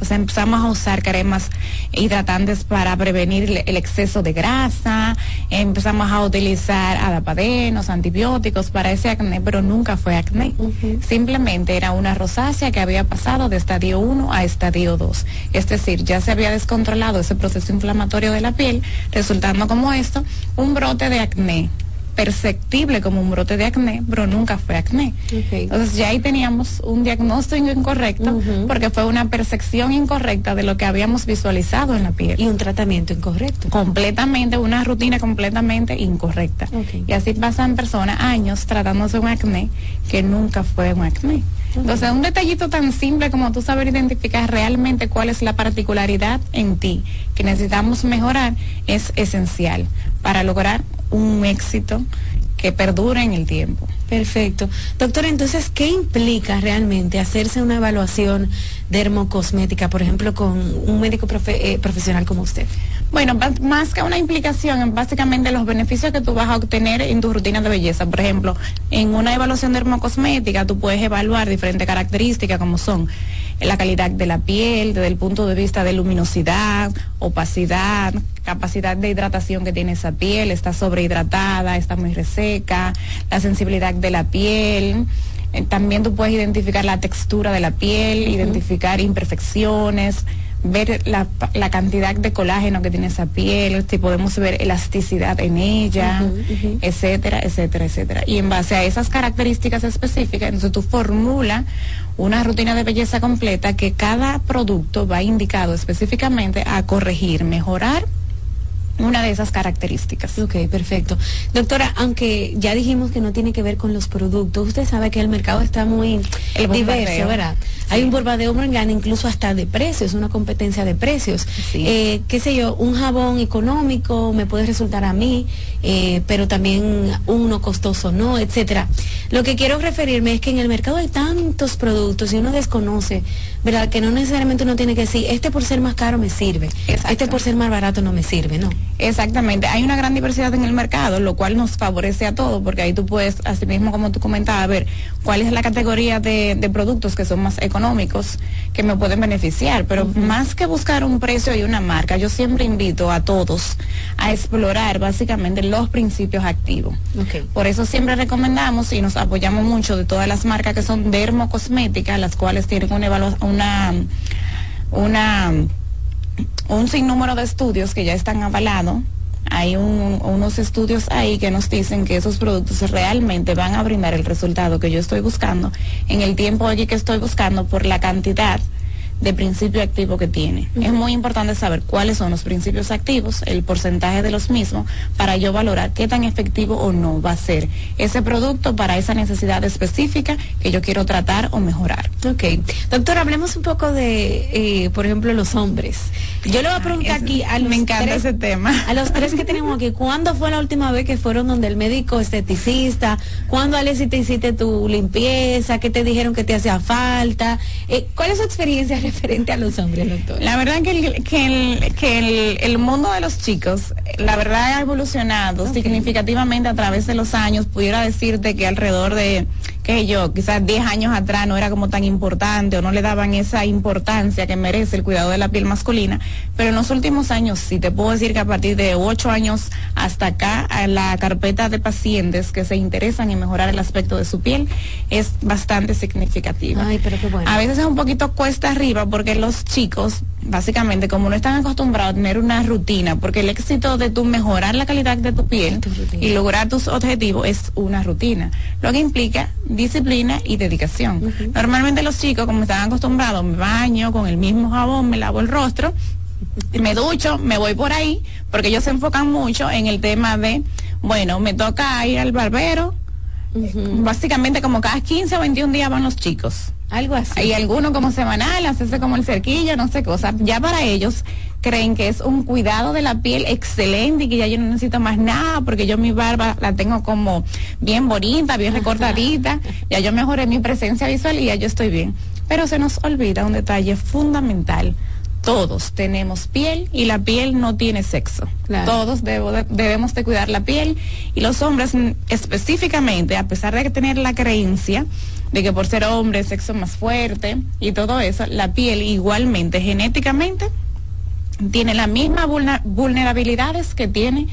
S21: O sea, empezamos a usar cremas hidratantes para prevenir el exceso de grasa, empezamos a utilizar adapadenos, antibióticos para ese acné, pero nunca fue acné. Simplemente era una rosácea que había pasado de estadio 1 a estadio 2. Es decir, ya se había descontrolado ese proceso inflamatorio de la piel, resultando como esto un brote de acné perceptible como un brote de acné, pero nunca fue acné. Entonces ya ahí teníamos un diagnóstico incorrecto porque fue una percepción incorrecta de lo que habíamos visualizado en la piel.
S6: Y un tratamiento incorrecto.
S21: Completamente, una rutina completamente incorrecta. Y así pasan personas años tratándose un acné que nunca fue un acné. Entonces, un detallito tan simple como tú saber identificar realmente cuál es la particularidad en ti que necesitamos mejorar es esencial para lograr un éxito que perdure en el tiempo.
S6: Perfecto. Doctora, entonces, ¿qué implica realmente hacerse una evaluación dermocosmética, por ejemplo, con un médico eh, profesional como usted?
S21: Bueno, más que una implicación, básicamente los beneficios que tú vas a obtener en tu rutina de belleza. Por ejemplo, en una evaluación dermocosmética tú puedes evaluar diferentes características como son la calidad de la piel, desde el punto de vista de luminosidad, opacidad, capacidad de hidratación que tiene esa piel, está sobrehidratada, está muy reseca, la sensibilidad de la piel. Eh, también tú puedes identificar la textura de la piel, identificar imperfecciones, ver la, cantidad de colágeno que tiene esa piel, si podemos ver elasticidad en ella, etcétera, etcétera, etcétera. Y en base a esas características específicas, entonces tú formulas una rutina de belleza completa que cada producto va indicado específicamente a corregir, mejorar una de esas características.
S6: Ok, perfecto. Doctora, aunque ya dijimos que no tiene que ver con los productos, usted sabe que el mercado está muy diverso, ¿verdad? Hay un bombardeo muy grande, incluso hasta de precios, una competencia de precios. Eh, qué sé yo, un jabón económico me puede resultar a mí, eh, pero también uno costoso no, etcétera. Lo que quiero referirme es que en el mercado hay tantos productos y uno desconoce, ¿verdad? Que no necesariamente uno tiene que decir, este por ser más caro me sirve, este por ser más barato no me sirve, ¿no?
S21: Exactamente, hay una gran diversidad en el mercado, lo cual nos favorece a todos, porque ahí tú puedes, así mismo como tú comentabas, ver cuál es la categoría de, productos que son más económicos, que me pueden beneficiar, pero más que buscar un precio y una marca, yo siempre invito a todos a explorar básicamente los principios activos. Por eso siempre recomendamos y nos apoyamos mucho de todas las marcas que son dermocosméticas, las cuales tienen una, una, una un sinnúmero de estudios que ya están avalados hay unos estudios ahí que nos dicen que esos productos realmente van a brindar el resultado que yo estoy buscando en el tiempo aquí que estoy buscando por la cantidad de principio activo que tiene. Es muy importante saber cuáles son los principios activos, el porcentaje de los mismos, para yo valorar qué tan efectivo o no va a ser ese producto para esa necesidad específica que yo quiero tratar o mejorar.
S6: Ok. Doctor, hablemos un poco de, eh, por ejemplo, los hombres. Yo le voy a preguntar aquí a los
S21: Me encanta
S6: tres,
S21: ese tema.
S6: A los tres que tenemos aquí, ¿cuándo fue la última vez que fueron donde el médico esteticista? ¿Cuándo, Alessi, te hiciste tu limpieza? ¿Qué te dijeron que te hacía falta? Eh, ¿Cuál es su experiencia referente a los hombres, doctor?
S21: La verdad que el, que el, que el, el mundo de los chicos, la verdad ha evolucionado significativamente a través de los años. Pudiera decirte que alrededor de, que yo, quizás 10 años atrás no era como tan importante o no le daban esa importancia que merece el cuidado de la piel masculina, pero en los últimos años sí te puedo decir que a partir de 8 años hasta acá, a la carpeta de pacientes que se interesan en mejorar el aspecto de su piel es bastante significativa.
S6: Ay, pero qué bueno.
S21: A veces es un poquito cuesta arriba porque los chicos, básicamente, como no están acostumbrados a tener una rutina, porque el éxito de tu mejorar la calidad de tu piel y lograr tus objetivos es una rutina, lo que implica disciplina y dedicación. Normalmente los chicos, como están acostumbrados, me baño con el mismo jabón, me lavo el rostro, me ducho, me voy por ahí, porque ellos se enfocan mucho en el tema de, bueno, me toca ir al barbero, básicamente como cada 15 o 21 días van los chicos.
S6: Algo así.
S21: Hay algunos como semanal, hacerse como el cerquillo, no sé cosa. Ya para ellos creen que es un cuidado de la piel excelente y que ya yo no necesito más nada porque yo mi barba la tengo como bien bonita, bien recortadita. Ya yo mejoré mi presencia visual y ya yo estoy bien. Pero se nos olvida un detalle fundamental. Todos tenemos piel y la piel no tiene sexo. Todos debo de- debemos de cuidar la piel y los hombres específicamente, a pesar de que tener la creencia de que por ser hombre, sexo más fuerte y todo eso, la piel igualmente genéticamente tiene las mismas vulnerabilidades que tiene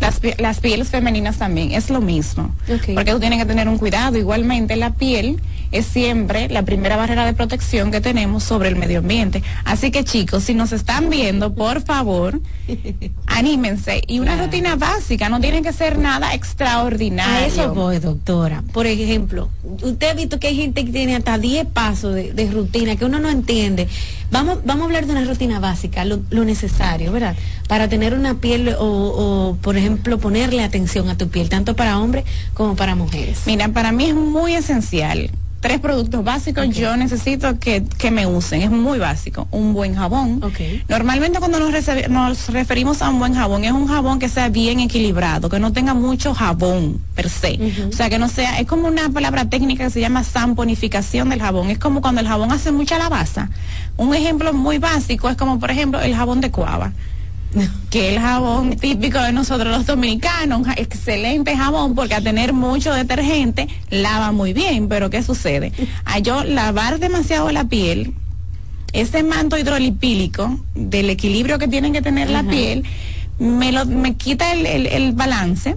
S21: las, las pieles femeninas también, es lo mismo. Porque tú tienes que tener un cuidado. Igualmente la piel es siempre la primera barrera de protección que tenemos sobre el medio ambiente. Así que chicos, si nos están viendo, por favor, [LAUGHS] anímense. Y una rutina básica, no tiene que ser nada extraordinario.
S6: A eso voy, doctora. Por ejemplo, usted ha visto que hay gente que tiene hasta 10 pasos de, de rutina que uno no entiende. Vamos, vamos a hablar de una rutina básica, lo, lo necesario, ¿verdad? Para tener una piel o, o, por ejemplo, ponerle atención a tu piel, tanto para hombres como para mujeres.
S21: Mira, para mí es muy esencial. Tres productos básicos yo necesito que, que me usen. Es muy básico. Un buen jabón. Normalmente cuando nos, referimos a un buen jabón, es un jabón que sea bien equilibrado, que no tenga mucho jabón per se. O sea, que no sea, es como una palabra técnica que se llama samponificación del jabón. Es como cuando el jabón hace mucha lavaza. Un ejemplo muy básico es como, por ejemplo, el jabón de cuava [LAUGHS] que el jabón típico de nosotros los dominicanos, excelente jabón porque a tener mucho detergente lava muy bien, pero ¿qué sucede? A yo lavar demasiado la piel, ese manto hidrolipílico del equilibrio que tiene que tener la piel, me, lo, me quita el, el- el balance.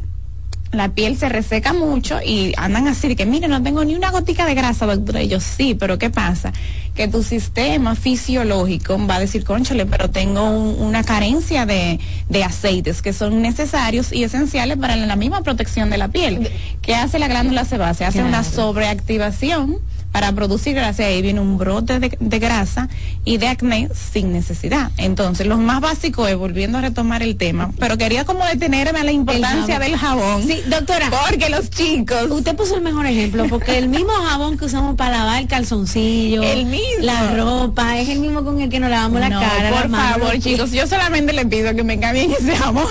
S21: La piel se reseca mucho y andan así que, mire, no tengo ni una gotica de grasa, doctora. Y yo, sí, pero ¿qué pasa? Que tu sistema fisiológico va a decir, conchale, pero tengo un- una carencia de, de aceites que son necesarios y esenciales para la misma protección de la piel. ¿Qué hace la glándula sebácea? Hace una sobreactivación para producir grasa y ahí viene un brote de, de grasa y de acné sin necesidad. Entonces, lo más básico es, volviendo a retomar el tema, pero quería como detenerme a la importancia del jabón.
S6: Sí, doctora.
S21: Porque los chicos.
S6: Usted puso el mejor ejemplo, porque el mismo jabón que usamos para lavar el calzoncillo,
S21: El mismo.
S6: la ropa, es el mismo con el que nos lavamos la cara.
S21: por favor, chicos, yo solamente le pido que me cambien ese jabón.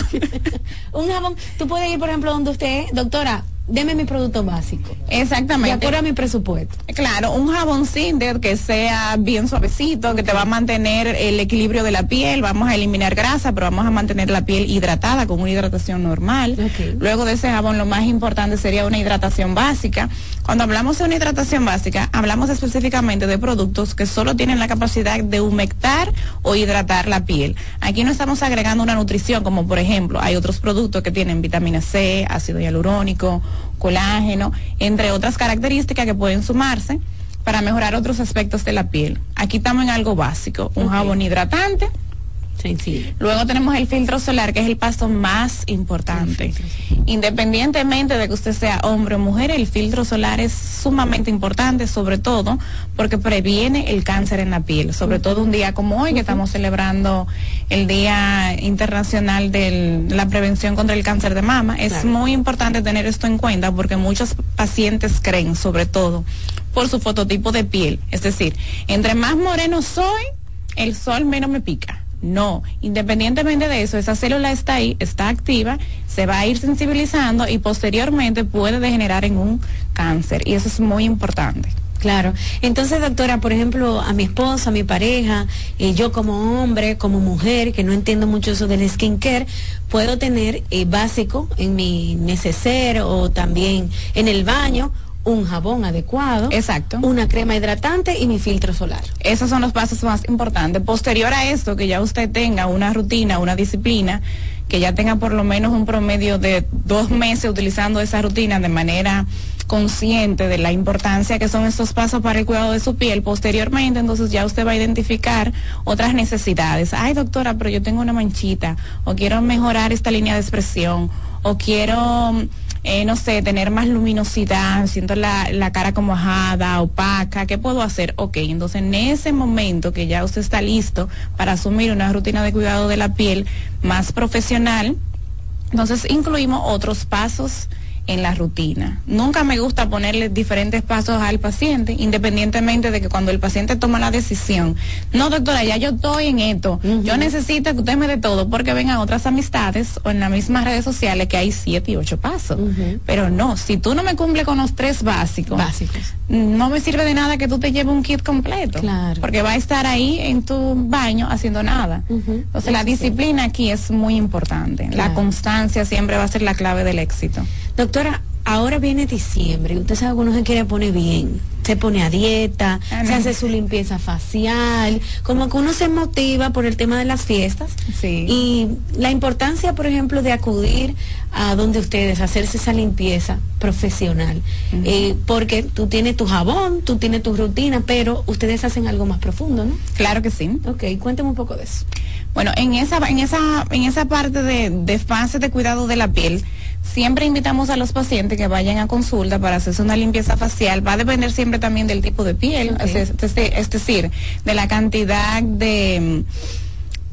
S21: [LAUGHS]
S6: Un jabón, tú puedes ir, por ejemplo, donde usted, doctora, deme mi producto básico.
S21: Exactamente.
S6: De acuerdo a mi presupuesto.
S21: Claro, un jabón Cinder que sea bien suavecito, que te va a mantener el equilibrio de la piel, vamos a eliminar grasa, pero vamos a mantener la piel hidratada con una hidratación normal. Luego de ese jabón lo más importante sería una hidratación básica. Cuando hablamos de una hidratación básica, hablamos específicamente de productos que solo tienen la capacidad de humectar o hidratar la piel. Aquí no estamos agregando una nutrición, como por ejemplo, hay otros productos que tienen vitamina C, ácido hialurónico, colágeno, entre otras características que pueden sumarse para mejorar otros aspectos de la piel. Aquí estamos en algo básico, un jabón hidratante Luego tenemos el filtro solar, que es el paso más importante. Independientemente de que usted sea hombre o mujer, el filtro solar es sumamente importante, sobre todo porque previene el cáncer en la piel, sobre todo un día como hoy, que estamos celebrando el Día Internacional de la Prevención contra el Cáncer de Mama. Es muy importante tener esto en cuenta porque muchos pacientes creen, sobre todo, por su fototipo de piel. Es decir, entre más moreno soy, el sol menos me pica. No, independientemente de eso, esa célula está ahí, está activa, se va a ir sensibilizando y posteriormente puede degenerar en un cáncer. Y eso es muy importante.
S6: Claro. Entonces, doctora, por ejemplo, a mi esposa, a mi pareja, eh, yo como hombre, como mujer, que no entiendo mucho eso del skincare, puedo tener eh, básico en mi neceser o también en el baño un jabón adecuado,
S21: exacto,
S6: una crema hidratante y mi filtro solar.
S21: Esos son los pasos más importantes. Posterior a esto, que ya usted tenga una rutina, una disciplina, que ya tenga por lo menos un promedio de dos meses utilizando esa rutina de manera consciente de la importancia que son estos pasos para el cuidado de su piel, posteriormente entonces ya usted va a identificar otras necesidades. Ay, doctora, pero yo tengo una manchita, o quiero mejorar esta línea de expresión, o quiero eh, no sé, tener más luminosidad, siento la, la cara como ajada, opaca, ¿qué puedo hacer? Ok, entonces en ese momento que ya usted está listo para asumir una rutina de cuidado de la piel más profesional, entonces incluimos otros pasos en la rutina. Nunca me gusta ponerle diferentes pasos al paciente, independientemente de que cuando el paciente toma la decisión, no doctora, ya yo estoy en esto, yo necesito que usted me dé todo, porque vengan otras amistades o en las mismas redes sociales que hay siete y ocho pasos. Pero no, si tú no me cumples con los tres básicos,
S6: básicos,
S21: no me sirve de nada que tú te lleves un kit completo, claro. porque va a estar ahí en tu baño haciendo nada. Entonces la disciplina aquí es muy importante, la constancia siempre va a ser la clave del éxito.
S6: Doctora, ahora viene diciembre y usted sabe que uno se quiere poner bien. Se pone a dieta, ah, se hace su limpieza facial, como que uno se motiva por el tema de las fiestas.
S21: Sí.
S6: Y la importancia, por ejemplo, de acudir a donde ustedes, hacerse esa limpieza profesional. Eh, porque tú tienes tu jabón, tú tienes tu rutina, pero ustedes hacen algo más profundo, ¿no?
S21: Claro que sí.
S6: Ok, cuénteme un poco de eso.
S21: Bueno, en esa, en esa, en esa parte de, de fase de cuidado de la piel, Siempre invitamos a los pacientes que vayan a consulta para hacerse una limpieza facial. Va a depender siempre también del tipo de piel, es, decir, de la cantidad de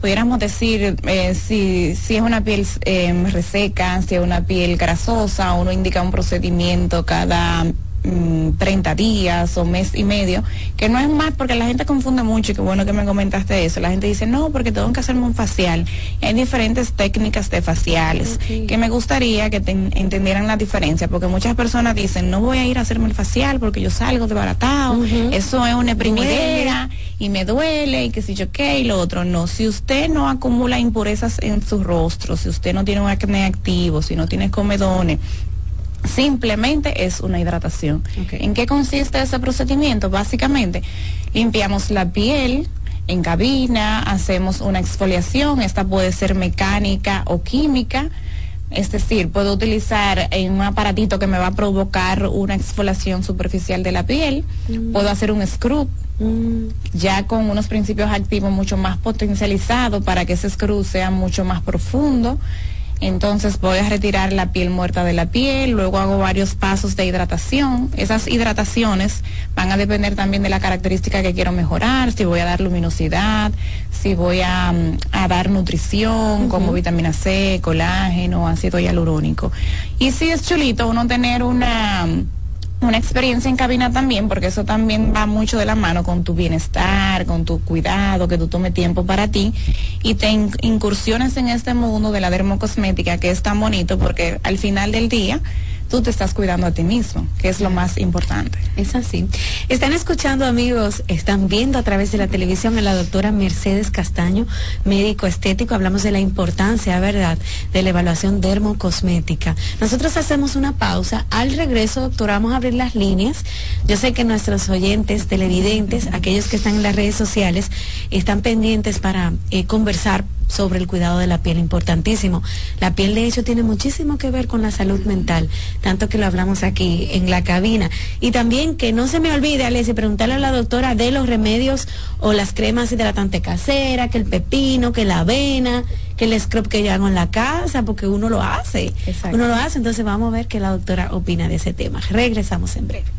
S21: pudiéramos decir eh, si, si es una piel eh, reseca, si es una piel grasosa, uno indica un procedimiento cada 30 mm, días o mes y medio, que no es más porque la gente confunde mucho y qué bueno que me comentaste eso. La gente dice, no, porque tengo que hacerme un facial. hay diferentes técnicas de faciales que me gustaría que entendieran la diferencia, porque muchas personas dicen, no voy a ir a hacerme el facial porque yo salgo de baratado, eso es una primidera y me duele y que si yo qué y lo otro. No, si usted no acumula impurezas en su rostro, si usted no tiene un acné activo, si no tiene comedones, Simplemente es una hidratación. ¿En qué consiste ese procedimiento? Básicamente, limpiamos la piel en cabina, hacemos una exfoliación, esta puede ser mecánica o química. Es decir, puedo utilizar un aparatito que me va a provocar una exfoliación superficial de la piel. Mm. Puedo hacer un scrub, mm. ya con unos principios activos mucho más potencializados para que ese scrub sea mucho más profundo. Entonces voy a retirar la piel muerta de la piel, luego hago varios pasos de hidratación. Esas hidrataciones van a depender también de la característica que quiero mejorar, si voy a dar luminosidad, si voy a, dar nutrición como vitamina C, colágeno, ácido hialurónico. Y si es chulito uno tener una una experiencia en cabina también, porque eso también va mucho de la mano con tu bienestar, con tu cuidado, que tú tomes tiempo para ti y te incursiones en este mundo de la dermocosmética que es tan bonito porque al final del día tú te estás cuidando a ti mismo, que es lo más importante.
S6: Es así. Están escuchando amigos, están viendo a través de la televisión a la doctora Mercedes Castaño, médico estético. Hablamos de la importancia, ¿verdad?, de la evaluación dermocosmética. Nosotros hacemos una pausa. Al regreso, doctora, vamos a abrir las líneas. Yo sé que nuestros oyentes, televidentes, aquellos que están en las redes sociales, están pendientes para eh, conversar sobre el cuidado de la piel, importantísimo. La piel de hecho tiene muchísimo que ver con la salud mental, tanto que lo hablamos aquí en la cabina. Y también que no se me olvide, Alessia, preguntarle a la doctora de los remedios o las cremas hidratantes caseras, que el pepino, que la avena, que el scrub que yo hago en la casa, porque uno lo hace. Uno lo hace, entonces vamos a ver qué la doctora opina de ese tema. Regresamos en breve.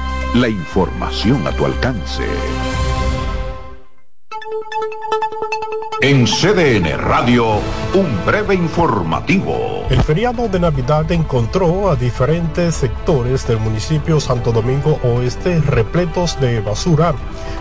S2: La información a tu alcance. En CDN Radio, un breve informativo.
S22: El feriado de Navidad encontró a diferentes sectores del municipio Santo Domingo Oeste repletos de basura,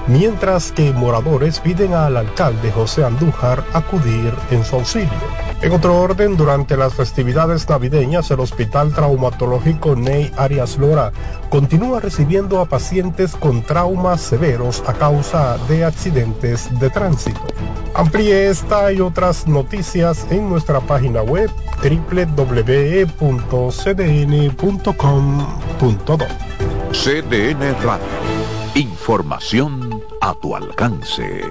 S22: mientras que moradores piden al alcalde José Andújar acudir en su auxilio. En otro orden, durante las festividades navideñas, el Hospital Traumatológico Ney Arias Lora continúa recibiendo a pacientes con traumas severos a causa de accidentes de tránsito. Amplíe esta y otras noticias en nuestra página web www.cdn.com.do.
S2: CDN Radio. Información a tu alcance.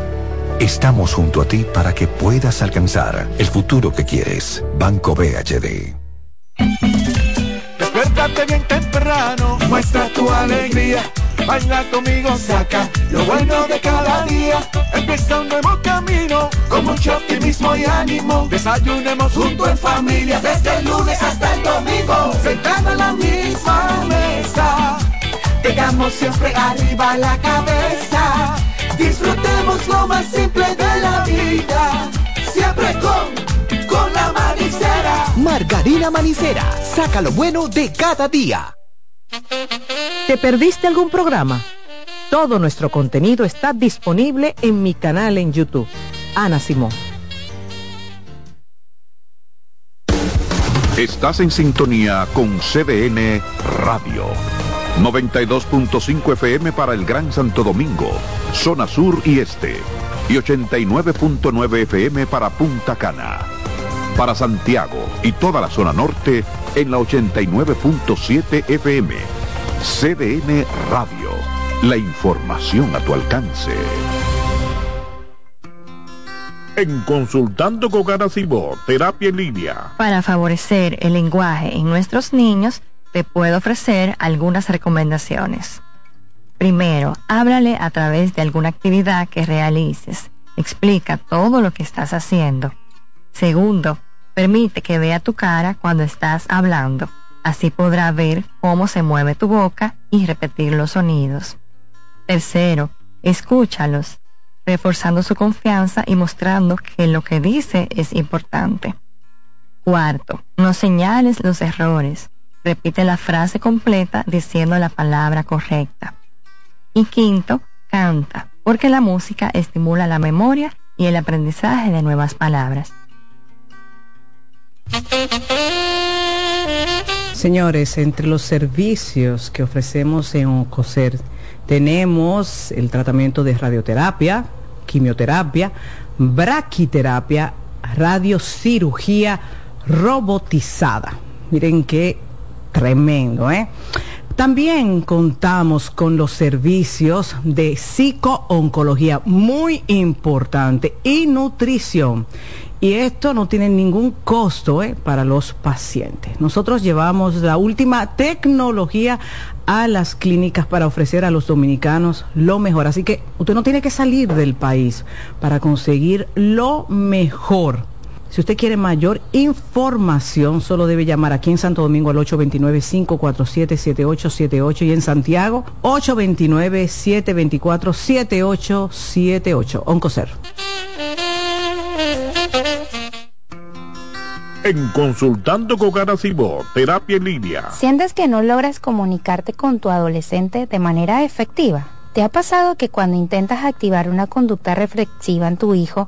S23: Estamos junto a ti para que puedas alcanzar el futuro que quieres. Banco BHD.
S24: Despiértate bien temprano, muestra tu alegría. Baila conmigo, saca lo bueno de cada día. Empieza un nuevo camino con mucho optimismo y ánimo. Desayunemos junto en familia desde el lunes hasta el domingo. Sentado en la misma mesa, tengamos siempre arriba la cabeza. Disfrutemos lo más simple de la vida, siempre con, con la manicera.
S1: Margarina Manicera, saca lo bueno de cada día.
S11: ¿Te perdiste algún programa? Todo nuestro contenido está disponible en mi canal en YouTube. Ana Simón.
S2: Estás en sintonía con CDN Radio. 92.5 FM para el Gran Santo Domingo, zona sur y este. Y 89.9 FM para Punta Cana. Para Santiago y toda la zona norte en la 89.7 FM. CDN Radio. La información a tu alcance.
S25: En Consultando con Ana Simó, Terapia en Línea.
S26: Para favorecer el lenguaje en nuestros niños, te puedo ofrecer algunas recomendaciones. Primero, háblale a través de alguna actividad que realices. Explica todo lo que estás haciendo. Segundo, permite que vea tu cara cuando estás hablando. Así podrá ver cómo se mueve tu boca y repetir los sonidos. Tercero, escúchalos, reforzando su confianza y mostrando que lo que dice es importante. Cuarto, no señales los errores. Repite la frase completa diciendo la palabra correcta. Y quinto, canta, porque la música estimula la memoria y el aprendizaje de nuevas palabras.
S27: Señores, entre los servicios que ofrecemos en OCOSER tenemos el tratamiento de radioterapia, quimioterapia, braquiterapia, radiocirugía robotizada. Miren qué tremendo, ¿eh?
S11: También contamos con los servicios de psicooncología, muy importante, y nutrición. Y esto no tiene ningún costo ¿eh? para los pacientes. Nosotros llevamos la última tecnología a las clínicas para ofrecer a los dominicanos lo mejor. Así que usted no tiene que salir del país para conseguir lo mejor. Si usted quiere mayor información, solo debe llamar aquí en Santo Domingo al 829-547-7878 y en Santiago 829-724-7878. Oncocer.
S12: En Consultando con Garacimo, Terapia en Línea.
S13: ¿Sientes que no logras comunicarte con tu adolescente de manera efectiva? ¿Te ha pasado que cuando intentas activar una conducta reflexiva en tu hijo,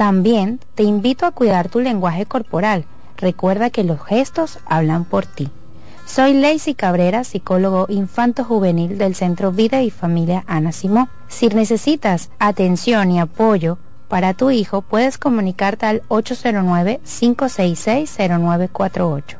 S13: También te invito a cuidar tu lenguaje corporal. Recuerda que los gestos hablan por ti. Soy Lacey Cabrera, psicólogo infanto-juvenil del Centro Vida y Familia Ana Simó. Si necesitas atención y apoyo para tu hijo, puedes comunicarte al 809-566-0948.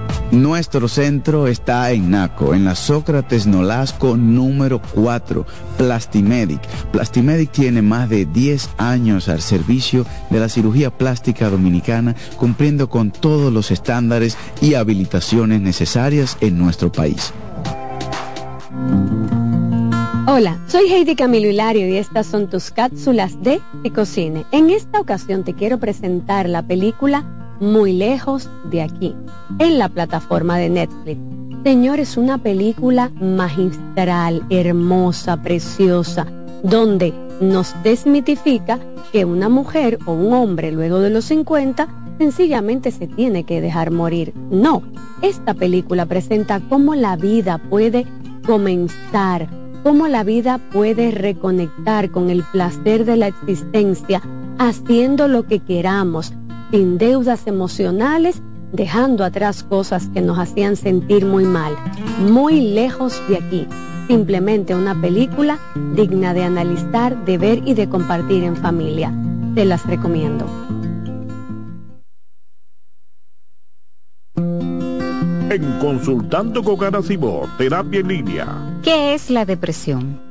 S7: Nuestro centro está en Naco, en la Sócrates Nolasco número 4, Plastimedic. Plastimedic tiene más de 10 años al servicio de la cirugía plástica dominicana, cumpliendo con todos los estándares y habilitaciones necesarias en nuestro país.
S28: Hola, soy Heidi Camilo Hilario y estas son tus cápsulas de Picocine. En esta ocasión te quiero presentar la película Muy lejos de aquí, en la plataforma de Netflix. Señor, es una película magistral, hermosa, preciosa, donde nos desmitifica que una mujer o un hombre luego de los 50 sencillamente se tiene que dejar morir. No, esta película presenta cómo la vida puede comenzar, cómo la vida puede reconectar con el placer de la existencia haciendo lo que queramos, sin deudas emocionales, dejando atrás cosas que nos hacían sentir muy mal, muy lejos de aquí simplemente una película digna de analizar, de ver y de compartir en familia. Te las recomiendo.
S12: En Consultando con Garacimo, Terapia en Línea.
S13: ¿Qué es la depresión?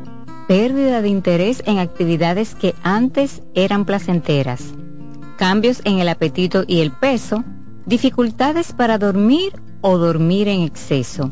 S13: pérdida de interés en actividades que antes eran placenteras, cambios en el apetito y el peso, dificultades para dormir o dormir en exceso,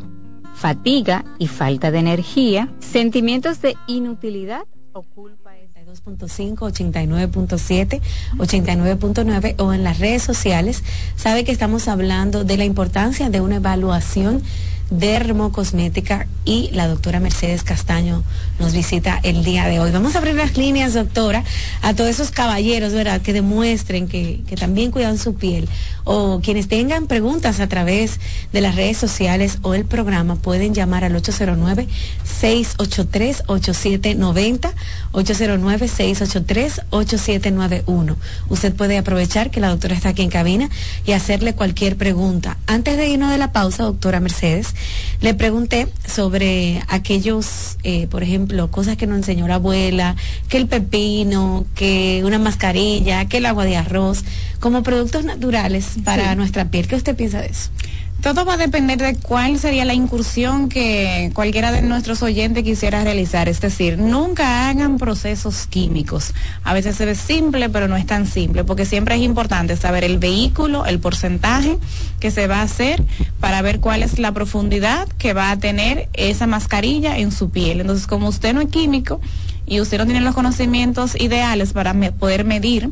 S13: fatiga y falta de energía, sentimientos de inutilidad o culpa.
S6: 2.5, 89.7, 89.9 o en las redes sociales, sabe que estamos hablando de la importancia de una evaluación dermocosmética y la doctora Mercedes Castaño nos visita el día de hoy. Vamos a abrir las líneas, doctora, a todos esos caballeros, ¿verdad?, que demuestren que, que también cuidan su piel o quienes tengan preguntas a través de las redes sociales o el programa pueden llamar al 809-683-8790, 809-683-8791. Usted puede aprovechar que la doctora está aquí en cabina y hacerle cualquier pregunta. Antes de irnos de la pausa, doctora Mercedes, le pregunté sobre aquellos, eh, por ejemplo, cosas que nos enseñó la abuela, que el pepino, que una mascarilla, que el agua de arroz, como productos naturales para nuestra piel. ¿Qué usted piensa de eso?
S21: Todo va a depender de cuál sería la incursión que cualquiera de nuestros oyentes quisiera realizar. Es decir, nunca hagan procesos químicos. A veces se ve simple, pero no es tan simple, porque siempre es importante saber el vehículo, el porcentaje que se va a hacer para ver cuál es la profundidad que va a tener esa mascarilla en su piel. Entonces, como usted no es químico y usted no tiene los conocimientos ideales para poder medir,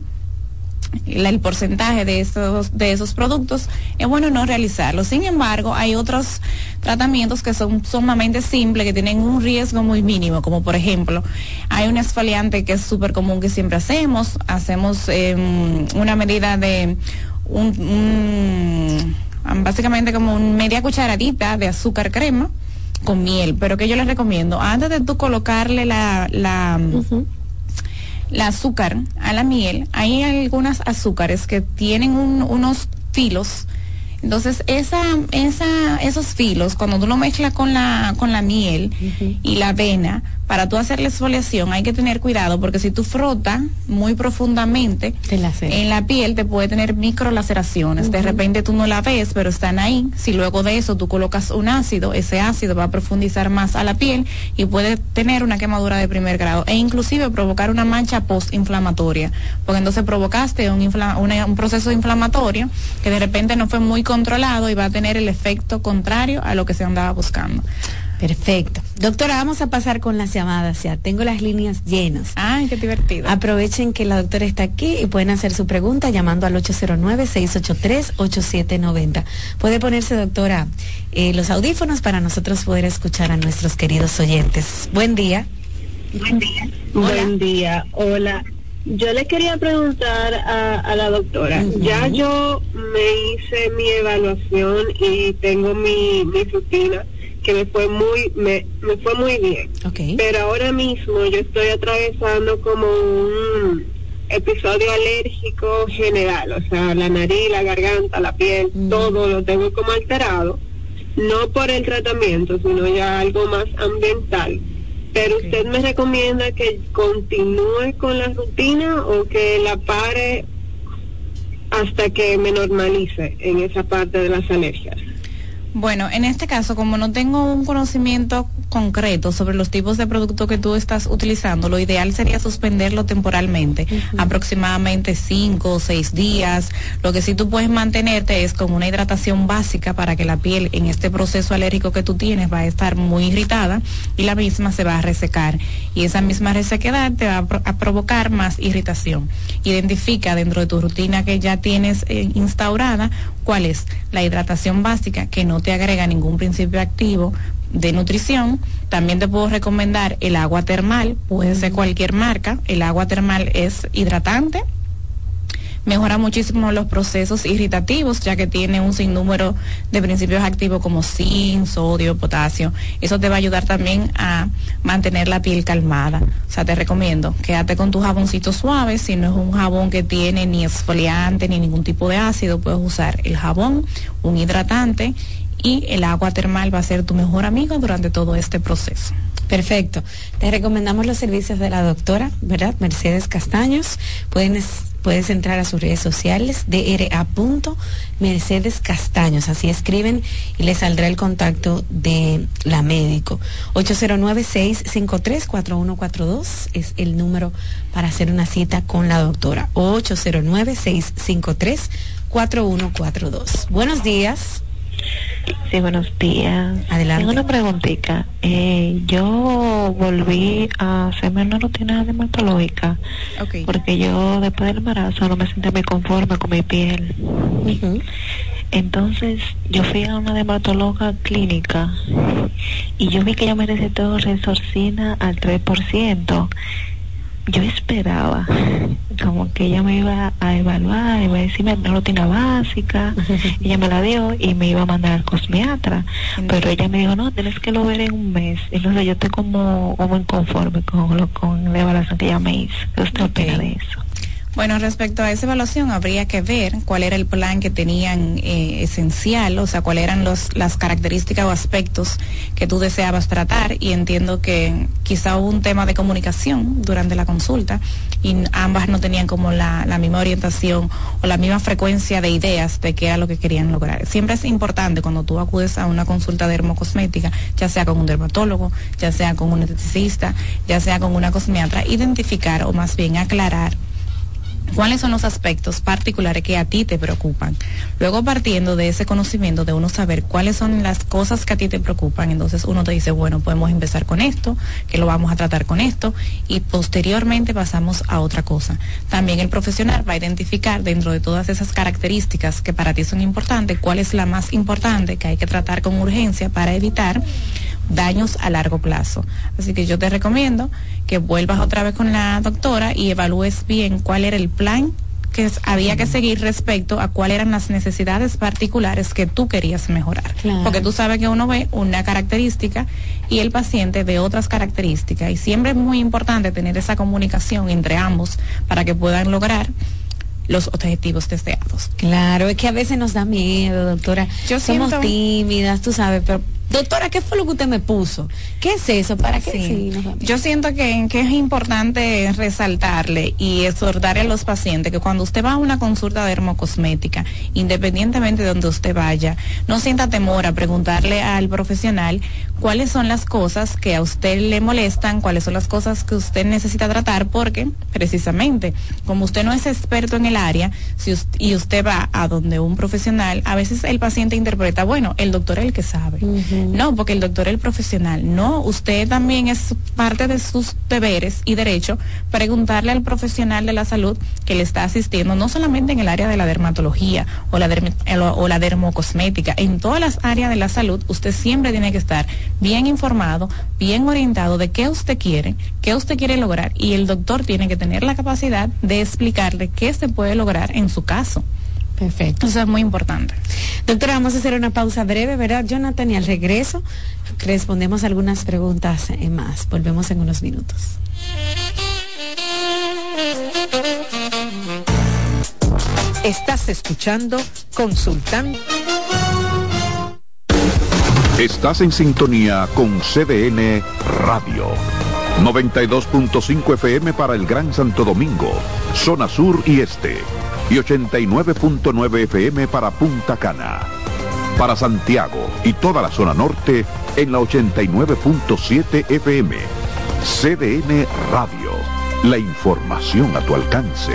S21: el porcentaje de esos, de esos productos, es bueno no realizarlo. Sin embargo, hay otros tratamientos que son sumamente simples, que tienen un riesgo muy mínimo, como por ejemplo, hay un esfoliante que es súper común que siempre hacemos, hacemos em, una medida de un, básicamente como una media cucharadita de azúcar crema con miel, pero que yo les recomiendo, antes de tú colocarle la, la la azúcar a la miel, hay algunas azúcares que tienen unos filos. Entonces, esa, esa, esos filos, cuando tú lo mezclas con la, con la miel y la avena, para tú hacer la exfoliación hay que tener cuidado porque si tú frotas muy profundamente en la piel te puede tener microlaceraciones. De repente tú no la ves, pero están ahí. Si luego de eso tú colocas un ácido, ese ácido va a profundizar más a la piel y puede tener una quemadura de primer grado e inclusive provocar una mancha postinflamatoria, porque entonces provocaste un, un proceso inflamatorio que de repente no fue muy controlado y va a tener el efecto contrario a lo que se andaba buscando.
S6: Perfecto. Doctora, vamos a pasar con las llamadas ya. Tengo las líneas llenas.
S21: Ay, qué divertido.
S6: Aprovechen que la doctora está aquí y pueden hacer su pregunta llamando al 809-683-8790. Puede ponerse, doctora, eh, los audífonos para nosotros poder escuchar a nuestros queridos oyentes. Buen día.
S29: Buen día. Buen día. Hola. Yo le quería preguntar a, la doctora, ya yo me hice mi evaluación y tengo mi, mi rutina que me fue muy me, me fue muy bien. Pero ahora mismo yo estoy atravesando como un episodio alérgico general o sea la nariz la garganta la piel mm. todo lo tengo como alterado. No por el tratamiento sino ya algo más ambiental. Pero usted me recomienda que continúe con la rutina o que la pare hasta que me normalice en esa parte de las alergias
S21: bueno, en este caso, como no tengo un conocimiento concreto sobre los tipos de productos que tú estás utilizando, lo ideal sería suspenderlo temporalmente, aproximadamente cinco o seis días. Lo que sí tú puedes mantenerte es con una hidratación básica para que la piel en este proceso alérgico que tú tienes va a estar muy irritada y la misma se va a resecar. Y esa misma resequedad te va a, provocar más irritación. Identifica dentro de tu rutina que ya tienes eh, instaurada cuál es la hidratación básica que no te agrega ningún principio activo de nutrición. También te puedo recomendar el agua termal, puede ser cualquier marca. El agua termal es hidratante, mejora muchísimo los procesos irritativos, ya que tiene un sinnúmero de principios activos como zinc, sodio, potasio. Eso te va a ayudar también a mantener la piel calmada. O sea, te recomiendo, quédate con tu jaboncito suave, si no es un jabón que tiene ni exfoliante ni ningún tipo de ácido, puedes usar el jabón, un hidratante y el agua termal va a ser tu mejor amigo durante todo este proceso.
S6: Perfecto. Te recomendamos los servicios de la doctora, ¿verdad? Mercedes Castaños. Puedes entrar a sus redes sociales, DRA. Mercedes Castaños, así escriben y les saldrá el contacto de la médico. 809-653-4142 es el número para hacer una cita con la doctora. 809-653-4142. Buenos días.
S30: Sí, buenos días.
S6: Adelante.
S30: Tengo una preguntita. Eh, yo volví a hacerme una rutina dermatológica porque yo después del embarazo no me sentía muy conforme con mi piel. Entonces yo fui a una dermatóloga clínica y yo vi que ella me recetó resorcina al 3% yo esperaba como que ella me iba a evaluar, iba a decirme una rutina básica, [LAUGHS] ella me la dio y me iba a mandar al cosmiatra, pero ella me dijo, no, tienes que lo ver en un mes, entonces yo estoy como, como inconforme con, lo, con la evaluación que ella me hizo, ¿qué usted opina de eso?
S21: Bueno, respecto a esa evaluación, habría que ver cuál era el plan que tenían eh, esencial, o sea, cuáles eran los, las características o aspectos que tú deseabas tratar. Y entiendo que quizá hubo un tema de comunicación durante la consulta y ambas no tenían como la, la misma orientación o la misma frecuencia de ideas de qué era lo que querían lograr. Siempre es importante cuando tú acudes a una consulta dermocosmética, ya sea con un dermatólogo, ya sea con un esteticista, ya sea con una cosmiatra, identificar o más bien aclarar cuáles son los aspectos particulares que a ti te preocupan. Luego partiendo de ese conocimiento de uno saber cuáles son las cosas que a ti te preocupan, entonces uno te dice, bueno, podemos empezar con esto, que lo vamos a tratar con esto y posteriormente pasamos a otra cosa. También el profesional va a identificar dentro de todas esas características que para ti son importantes, cuál es la más importante que hay que tratar con urgencia para evitar daños a largo plazo. Así que yo te recomiendo que vuelvas otra vez con la doctora y evalúes bien cuál era el plan que había que seguir respecto a cuáles eran las necesidades particulares que tú querías mejorar. Porque tú sabes que uno ve una característica y el paciente ve otras características. Y siempre es muy importante tener esa comunicación entre ambos para que puedan lograr los objetivos deseados.
S6: Claro, es que a veces nos da miedo, doctora. Yo Somos tímidas, tú sabes, pero Doctora, ¿qué fue lo que usted me puso? ¿Qué es eso? ¿Para qué?
S21: Yo siento que, es importante resaltarle y exhortarle a los pacientes que cuando usted va a una consulta dermocosmética, independientemente de donde usted vaya, no sienta temor a preguntarle al profesional cuáles son las cosas que a usted le molestan, cuáles son las cosas que usted necesita tratar, porque precisamente, como usted no es experto en el área si y usted va a donde un profesional, a veces el paciente interpreta, bueno, el doctor es el que sabe. No, porque el doctor es el profesional. No, usted también es parte de sus deberes y derecho preguntarle al profesional de la salud que le está asistiendo, no solamente en el área de la dermatología o la, o la dermocosmética, en todas las áreas de la salud, usted siempre tiene que estar bien informado, bien orientado de qué usted quiere, qué usted quiere lograr y el doctor tiene que tener la capacidad de explicarle qué se puede lograr en su caso.
S6: Perfecto.
S21: Eso es muy importante.
S6: Doctora, vamos a hacer una pausa breve, ¿verdad, Jonathan? Y al regreso respondemos algunas preguntas más. Volvemos en unos minutos.
S11: Estás escuchando Consultando.
S2: Estás en sintonía con CDN Radio. 92.5 FM para el Gran Santo Domingo, zona sur y este y 89.9 FM para Punta Cana. Para Santiago y toda la zona norte en la 89.7 FM. CDN Radio. La información a tu alcance.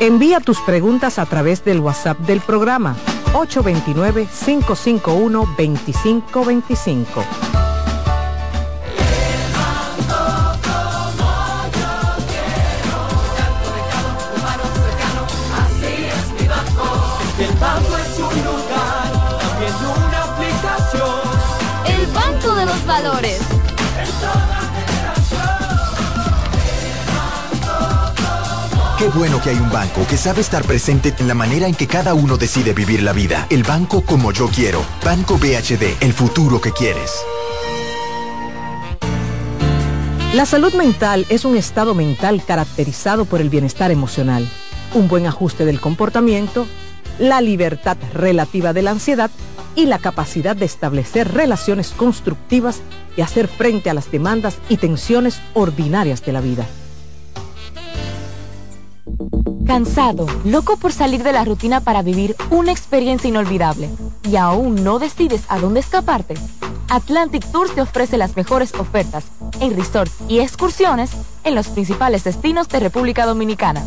S11: Envía tus preguntas a través del WhatsApp del programa 829-551-2525.
S1: Qué bueno que hay un banco que sabe estar presente en la manera en que cada uno decide vivir la vida. El banco como yo quiero. Banco BHD, el futuro que quieres.
S11: La salud mental es un estado mental caracterizado por el bienestar emocional, un buen ajuste del comportamiento, la libertad relativa de la ansiedad y la capacidad de establecer relaciones constructivas y hacer frente a las demandas y tensiones ordinarias de la vida.
S10: Cansado, loco por salir de la rutina para vivir una experiencia inolvidable y aún no decides a dónde escaparte. Atlantic Tours te ofrece las mejores ofertas en resorts y excursiones en los principales destinos de República Dominicana.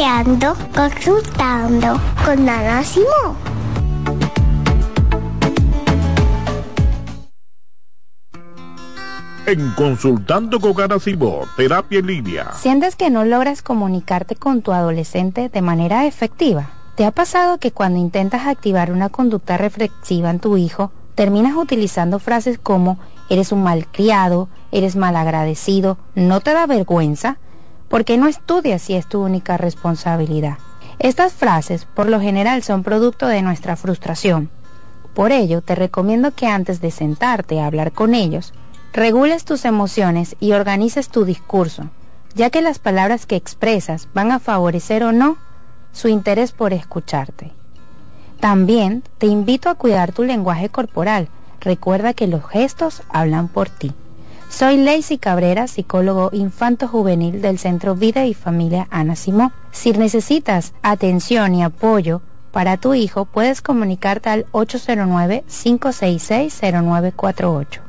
S31: Escuchando, consultando con Ana Simón.
S12: En Consultando con Ana Simón, terapia en línea.
S13: ¿Sientes que no logras comunicarte con tu adolescente de manera efectiva? ¿Te ha pasado que cuando intentas activar una conducta reflexiva en tu hijo, terminas utilizando frases como eres un malcriado, eres malagradecido, no te da vergüenza? Porque no estudias si es tu única responsabilidad. Estas frases por lo general son producto de nuestra frustración. Por ello, te recomiendo que antes de sentarte a hablar con ellos, regules tus emociones y organices tu discurso, ya que las palabras que expresas van a favorecer o no su interés por escucharte. También te invito a cuidar tu lenguaje corporal. Recuerda que los gestos hablan por ti. Soy Lacey Cabrera, psicólogo infanto-juvenil del Centro Vida y Familia Ana Simó. Si necesitas atención y apoyo para tu hijo, puedes comunicarte al 809-566-0948.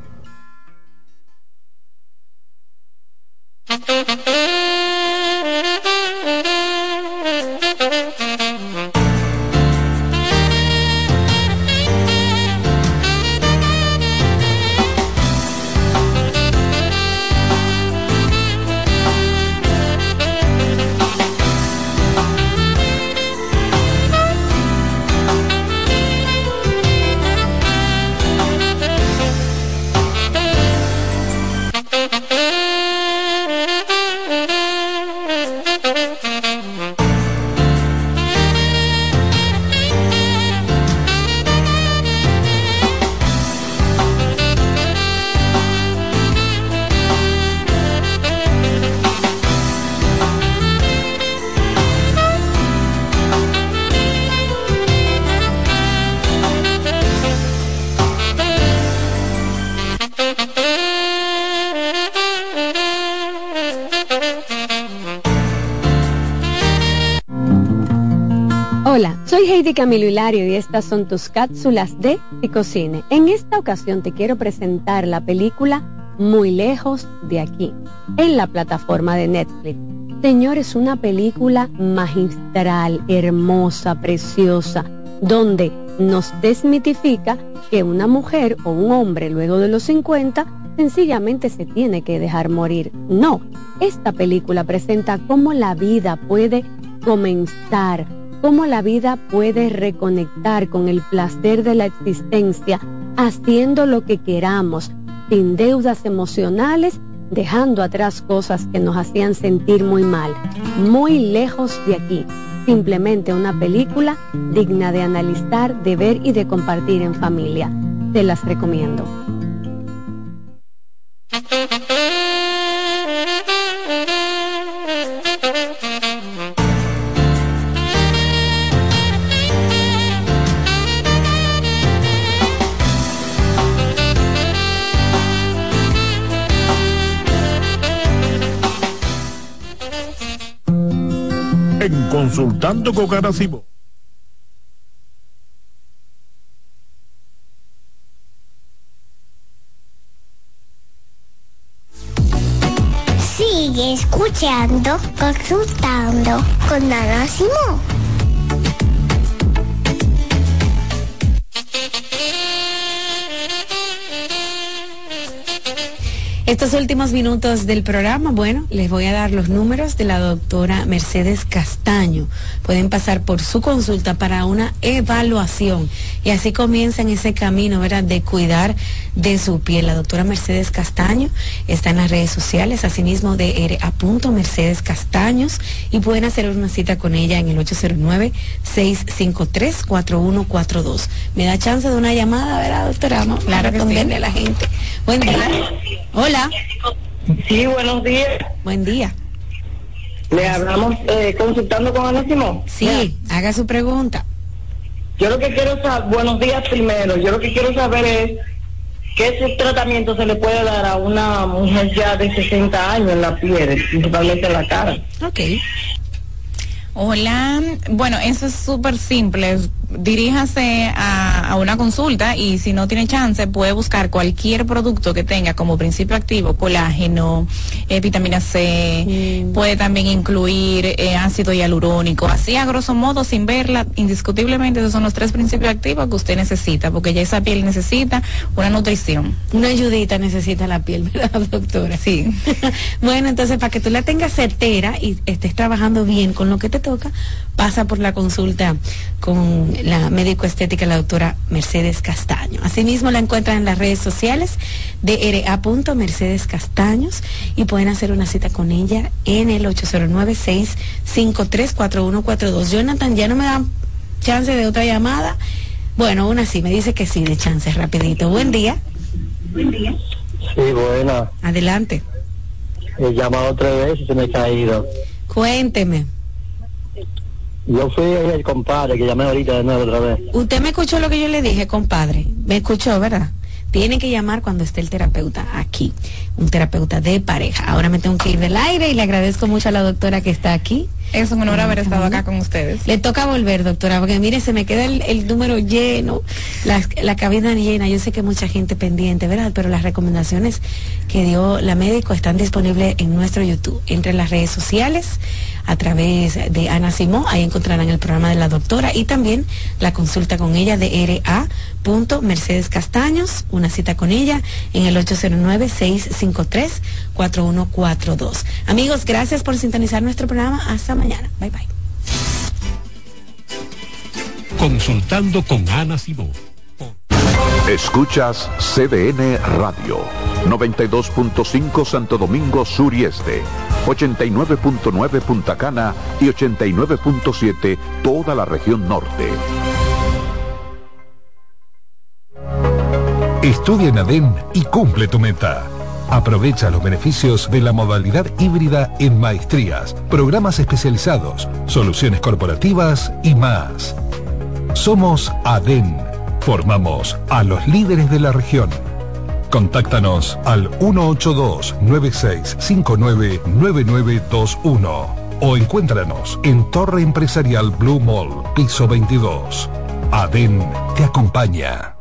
S28: Soy Heidi Camilo Hilario y estas son tus cápsulas de Psicocine. En esta ocasión te quiero presentar la película Muy lejos de aquí, en la plataforma de Netflix. Señores, una película magistral, hermosa, preciosa, donde nos desmitifica que una mujer o un hombre luego de los 50 sencillamente se tiene que dejar morir. No, esta película presenta cómo la vida puede comenzar cómo la vida puede reconectar con el placer de la existencia haciendo lo que queramos, sin deudas emocionales, dejando atrás cosas que nos hacían sentir muy mal, muy lejos de aquí. Simplemente una película digna de analizar, de ver y de compartir en familia. Te las recomiendo.
S12: Consultando con Simón.
S31: Sigue escuchando, consultando con Ana
S6: Estos últimos minutos del programa, bueno, les voy a dar los números de la doctora Mercedes Castaño. Pueden pasar por su consulta para una evaluación y así comienzan ese camino, ¿verdad?, de cuidar de su piel. La doctora Mercedes Castaño está en las redes sociales, asimismo de punto Mercedes Castaños y pueden hacer una cita con ella en el 809-653-4142. ¿Me da chance de una llamada, verdad, doctora? Vamos a responderle a la gente. Buen día. Hola.
S32: Sí, buenos días.
S6: Buen día.
S32: Le hablamos eh, consultando con Ana Simón.
S6: Sí, haga su pregunta.
S32: Yo lo que quiero saber, buenos días primero, yo lo que quiero saber es qué tratamiento se le puede dar a una mujer ya de 60 años en la piel, principalmente en la cara.
S6: Ok.
S21: Hola, bueno, eso es súper simple diríjase a, una consulta y si no tiene chance puede buscar cualquier producto que tenga como principio activo colágeno, eh, vitamina C, mm. puede también incluir eh, ácido hialurónico, así a grosso modo sin verla, indiscutiblemente esos son los tres principios activos que usted necesita, porque ya esa piel necesita una nutrición.
S6: Una ayudita necesita la piel, [LAUGHS] ¿verdad, doctora?
S21: Sí. [LAUGHS]
S6: bueno, entonces para que tú la tengas certera y estés trabajando bien con lo que te toca, pasa por la consulta con la médico estética, la doctora Mercedes Castaño. Asimismo, la encuentran en las redes sociales de RA. Mercedes Castaños y pueden hacer una cita con ella en el 809-653-4142. Jonathan, ¿ya no me dan chance de otra llamada? Bueno, una sí, me dice que sí, de chance, rapidito. Buen día.
S32: Buen día. Sí, buena.
S6: Adelante.
S32: He llamado tres veces y se me ha caído.
S6: Cuénteme.
S32: Yo fui el compadre que llamé ahorita de nuevo otra vez.
S6: Usted me escuchó lo que yo le dije, compadre. Me escuchó, ¿verdad? Tiene que llamar cuando esté el terapeuta aquí, un terapeuta de pareja. Ahora me tengo que ir del aire y le agradezco mucho a la doctora que está aquí.
S21: Es un honor haber estado acá con ustedes.
S6: Le toca volver, doctora, porque mire, se me queda el, número lleno, la, la, cabina llena. Yo sé que mucha gente pendiente, ¿verdad? Pero las recomendaciones que dio la médico están disponibles en nuestro YouTube, entre las redes sociales a través de Ana Simón. Ahí encontrarán el programa de la doctora y también la consulta con ella de RA. Mercedes Castaños, una cita con ella en el 809-653-4142. Amigos, gracias por sintonizar nuestro programa. Hasta mañana. Bye bye.
S33: Consultando con Ana Simón.
S2: Escuchas CDN Radio, 92.5 Santo Domingo Sur y Este, 89.9 Punta Cana y 89.7 toda la región norte.
S33: Estudia en ADEN y cumple tu meta. Aprovecha los beneficios de la modalidad híbrida en maestrías, programas especializados, soluciones corporativas y más. Somos ADEN Formamos a los líderes de la región. Contáctanos al 182-9659-9921 o encuéntranos en Torre Empresarial Blue Mall, piso 22. ADEN te acompaña.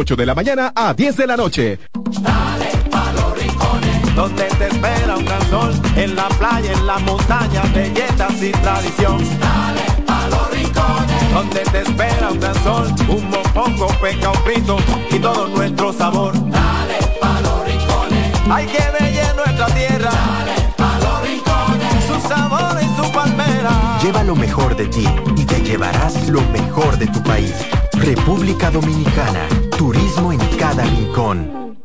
S18: 8 de la mañana a 10 de la noche.
S34: Dale pa los rincones, donde te espera un gran sol, en la playa, en la montaña, belletas y tradición. Dale pa los rincones, donde te espera un gran sol, un mopongo, peca, un frito y todo nuestro sabor. Dale pa los rincones, hay que ver
S1: Lleva lo mejor de ti y te llevarás lo mejor de tu país. República Dominicana, turismo en cada rincón.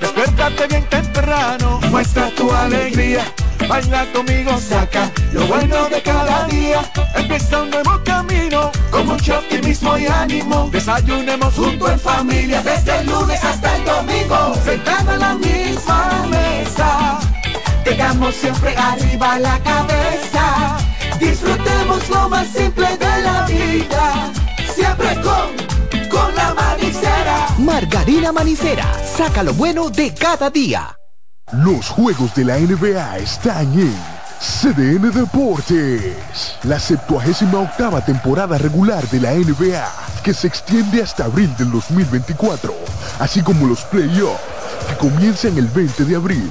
S35: Levántate bien temprano, muestra tu alegría. Baila conmigo, saca lo bueno de cada día. Empieza un nuevo camino, con mucho optimismo y ánimo. Desayunemos junto en familia, desde el lunes hasta el domingo. Sentado en la misma mesa, tengamos siempre arriba la cabeza. Disfrutemos lo más simple de la vida, siempre con, con la manicera.
S36: Margarina Manicera, saca lo bueno de cada día.
S33: Los juegos de la NBA están en CDN Deportes. La 78 octava temporada regular de la NBA, que se extiende hasta abril del 2024, así como los playoffs, que comienzan el 20 de abril.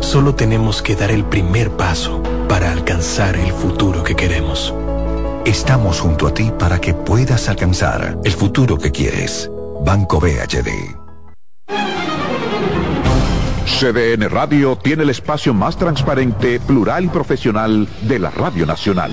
S17: Solo tenemos que dar el primer paso para alcanzar el futuro que queremos.
S37: Estamos junto a ti para que puedas alcanzar el futuro que quieres. Banco BHD.
S2: CDN Radio tiene el espacio más transparente, plural y profesional de la Radio Nacional.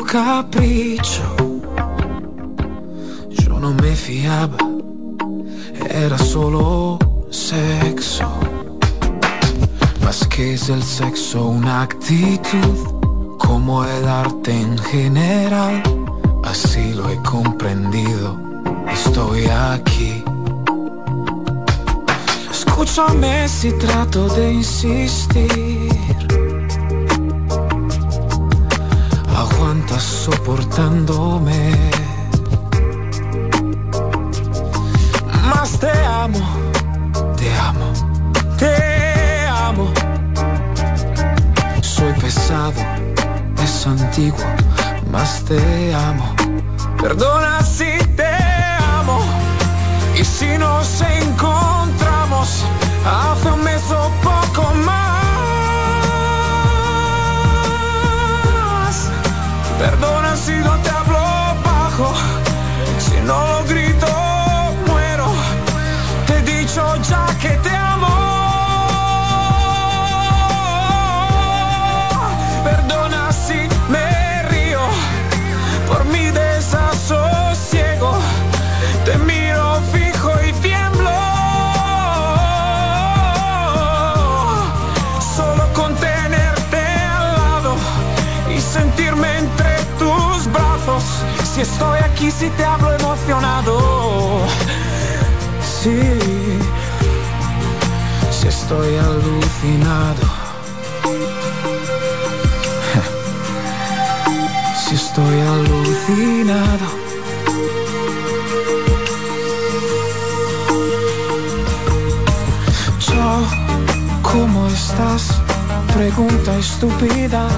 S35: Tu capricho. Yo no me fiaba, era solo sexo. Más que es el sexo, una actitud, como el arte en general. Así lo he comprendido, estoy aquí. Escúchame si trato de insistir sí. Si estoy alucinado. [LAUGHS] Si estoy alucinado. ¿Cómo estás? Pregunta estúpida.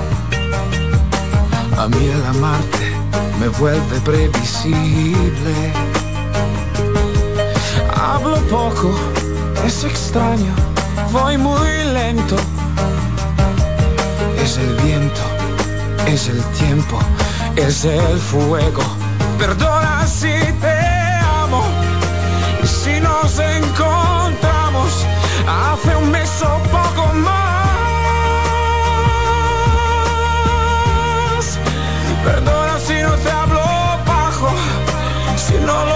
S35: A mí el amarte me vuelve previsible. Hablo poco, es extraño, voy muy lento. Es el viento, es el tiempo, es el fuego. Perdona si te amo, si nos encontramos hace un mes o poco más. Perdona si no te hablo bajo, si no lo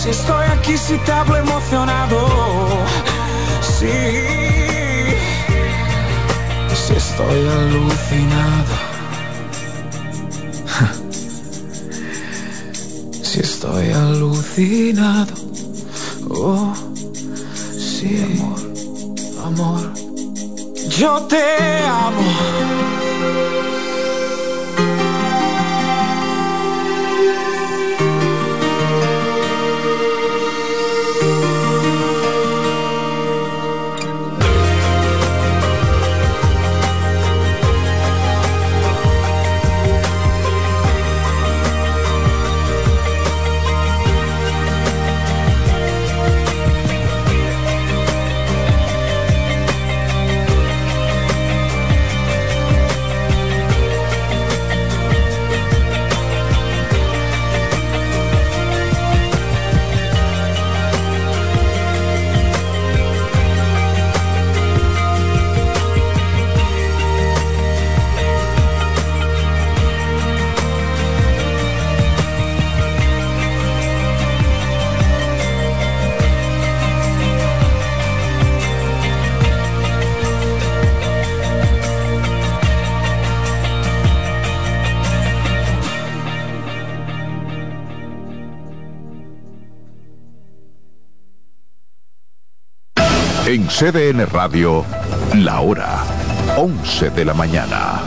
S35: Si estoy aquí, si te hablo emocionado. Sí, si estoy alucinado. [LAUGHS] Si estoy alucinado. Oh, sí, amor, amor. Yo te amo.
S2: CDN Radio, la hora 11 de la mañana.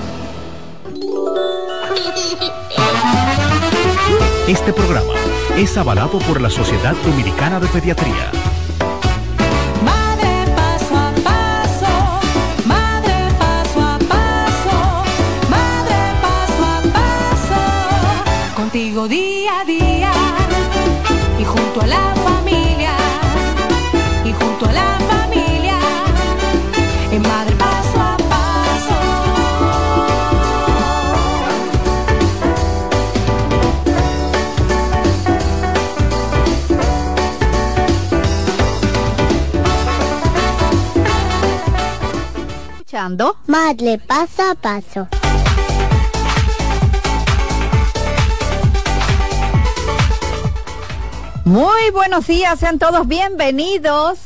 S38: Este programa es avalado por la Sociedad Dominicana de Pediatría.
S31: Escuchando Madre paso a paso.
S39: Muy buenos días, sean todos bienvenidos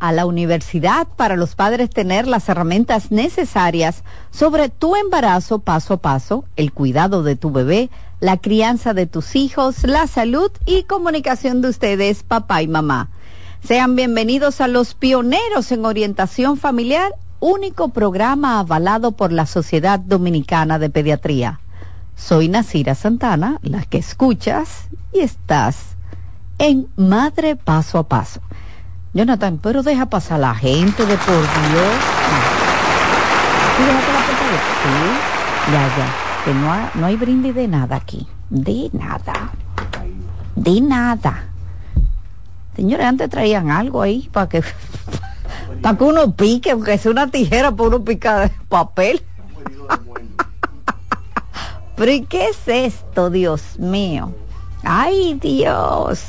S39: a la universidad para los padres tener las herramientas necesarias sobre tu embarazo paso a paso, el cuidado de tu bebé, la crianza de tus hijos, la salud y comunicación de ustedes, papá y mamá. Sean bienvenidos a los pioneros en orientación familiar, único programa avalado por la Sociedad Dominicana de Pediatría. Soy Nasira Santana, la que escuchas y estás en Madre Paso a Paso. Jonathan, pero deja pasar a la gente de por Dios. ¿Sí, déjate la? Sí, ya, ya. Que no, no hay brindis de nada aquí. De nada. De nada. Señores, antes traían algo ahí para que para que uno pique, aunque sea una tijera para uno picar papel. [LAUGHS] Pero ¿y qué es esto, Dios mío? Ay, Dios.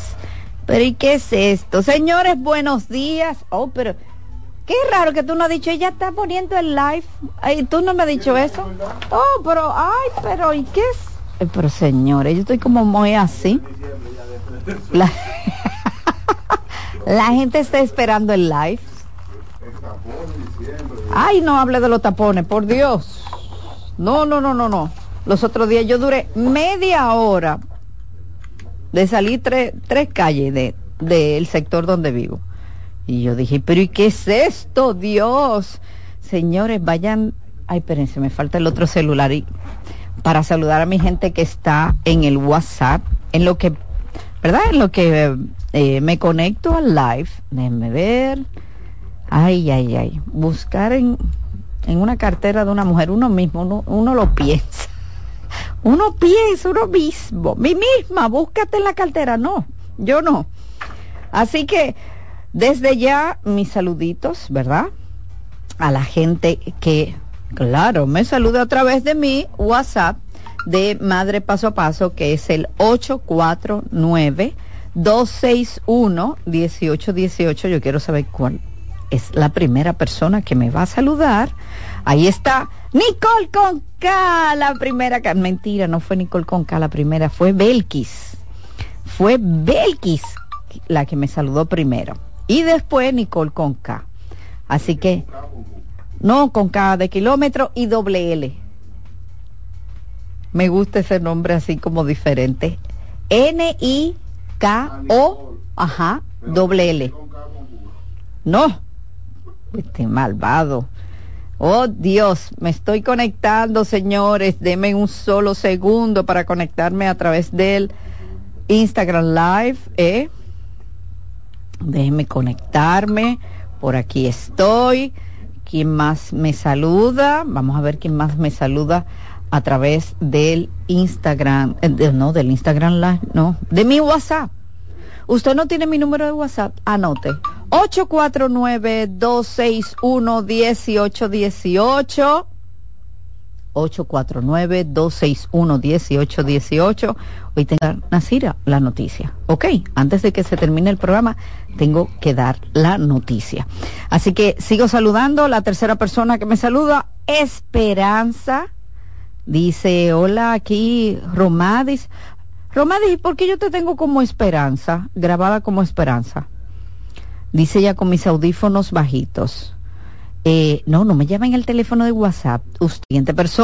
S39: Pero ¿y qué es esto? Señores, buenos días. Oh, pero qué raro que tú no has dicho, ella está poniendo el live. Tú no me has dicho eso. Oh, pero, ay, pero ¿y qué es? Pero señores, yo estoy como muy así. La [LAUGHS] gente está esperando el live. Ay, no hable de los tapones, por Dios. No, no, no, no, no. los otros días yo duré media hora de salir tres, tres calles de, del sector donde vivo. Y yo dije, pero ¿y qué es esto, Dios? Señores, vayan, ay, espérense, me falta el otro celular y para saludar a mi gente que está en el WhatsApp, en lo que, ¿verdad? En lo que eh, me conecto al live, déjenme ver, ay, ay, ay, buscar en, en una cartera de una mujer, uno mismo, uno, uno lo piensa. [LAUGHS] Uno piensa, uno mismo, mi misma, búscate en la cartera, no, yo no. Así que desde ya mis saluditos, ¿verdad? A la gente que, claro, me saluda a través de mi WhatsApp de Madre Paso a Paso, que es el 849 261 1818. Yo quiero saber cuál es la primera persona que me va a saludar. Ahí está Nicole Conca, la primera. Mentira, no fue Nicole Conca la primera, fue Belkis. Fue Belkis la que me saludó primero. Y después Nicole Conca. Así que, no, con K de kilómetro y doble L. Me gusta ese nombre así como diferente. N-I-K-O, ajá, doble L. No, este malvado. Oh Dios, me estoy conectando, señores. Deme un solo segundo para conectarme a través del Instagram Live. ¿eh? Déjenme conectarme. Por aquí estoy. ¿Quién más me saluda? Vamos a ver quién más me saluda a través del Instagram. eh, no, del Instagram Live, no, de mi WhatsApp. Usted no tiene mi número de WhatsApp, anote. 849-261-1818. 849-261-1818. Hoy tengo Nasira la noticia. Ok, antes de que se termine el programa, tengo que dar la noticia. Así que sigo saludando. La tercera persona que me saluda, Esperanza. Dice, hola, aquí Romadis. Romadis, ¿por qué yo te tengo como Esperanza? Grabada como Esperanza. Dice ella con mis audífonos bajitos. Eh, no, no me llamen el teléfono de WhatsApp. Siguiente persona.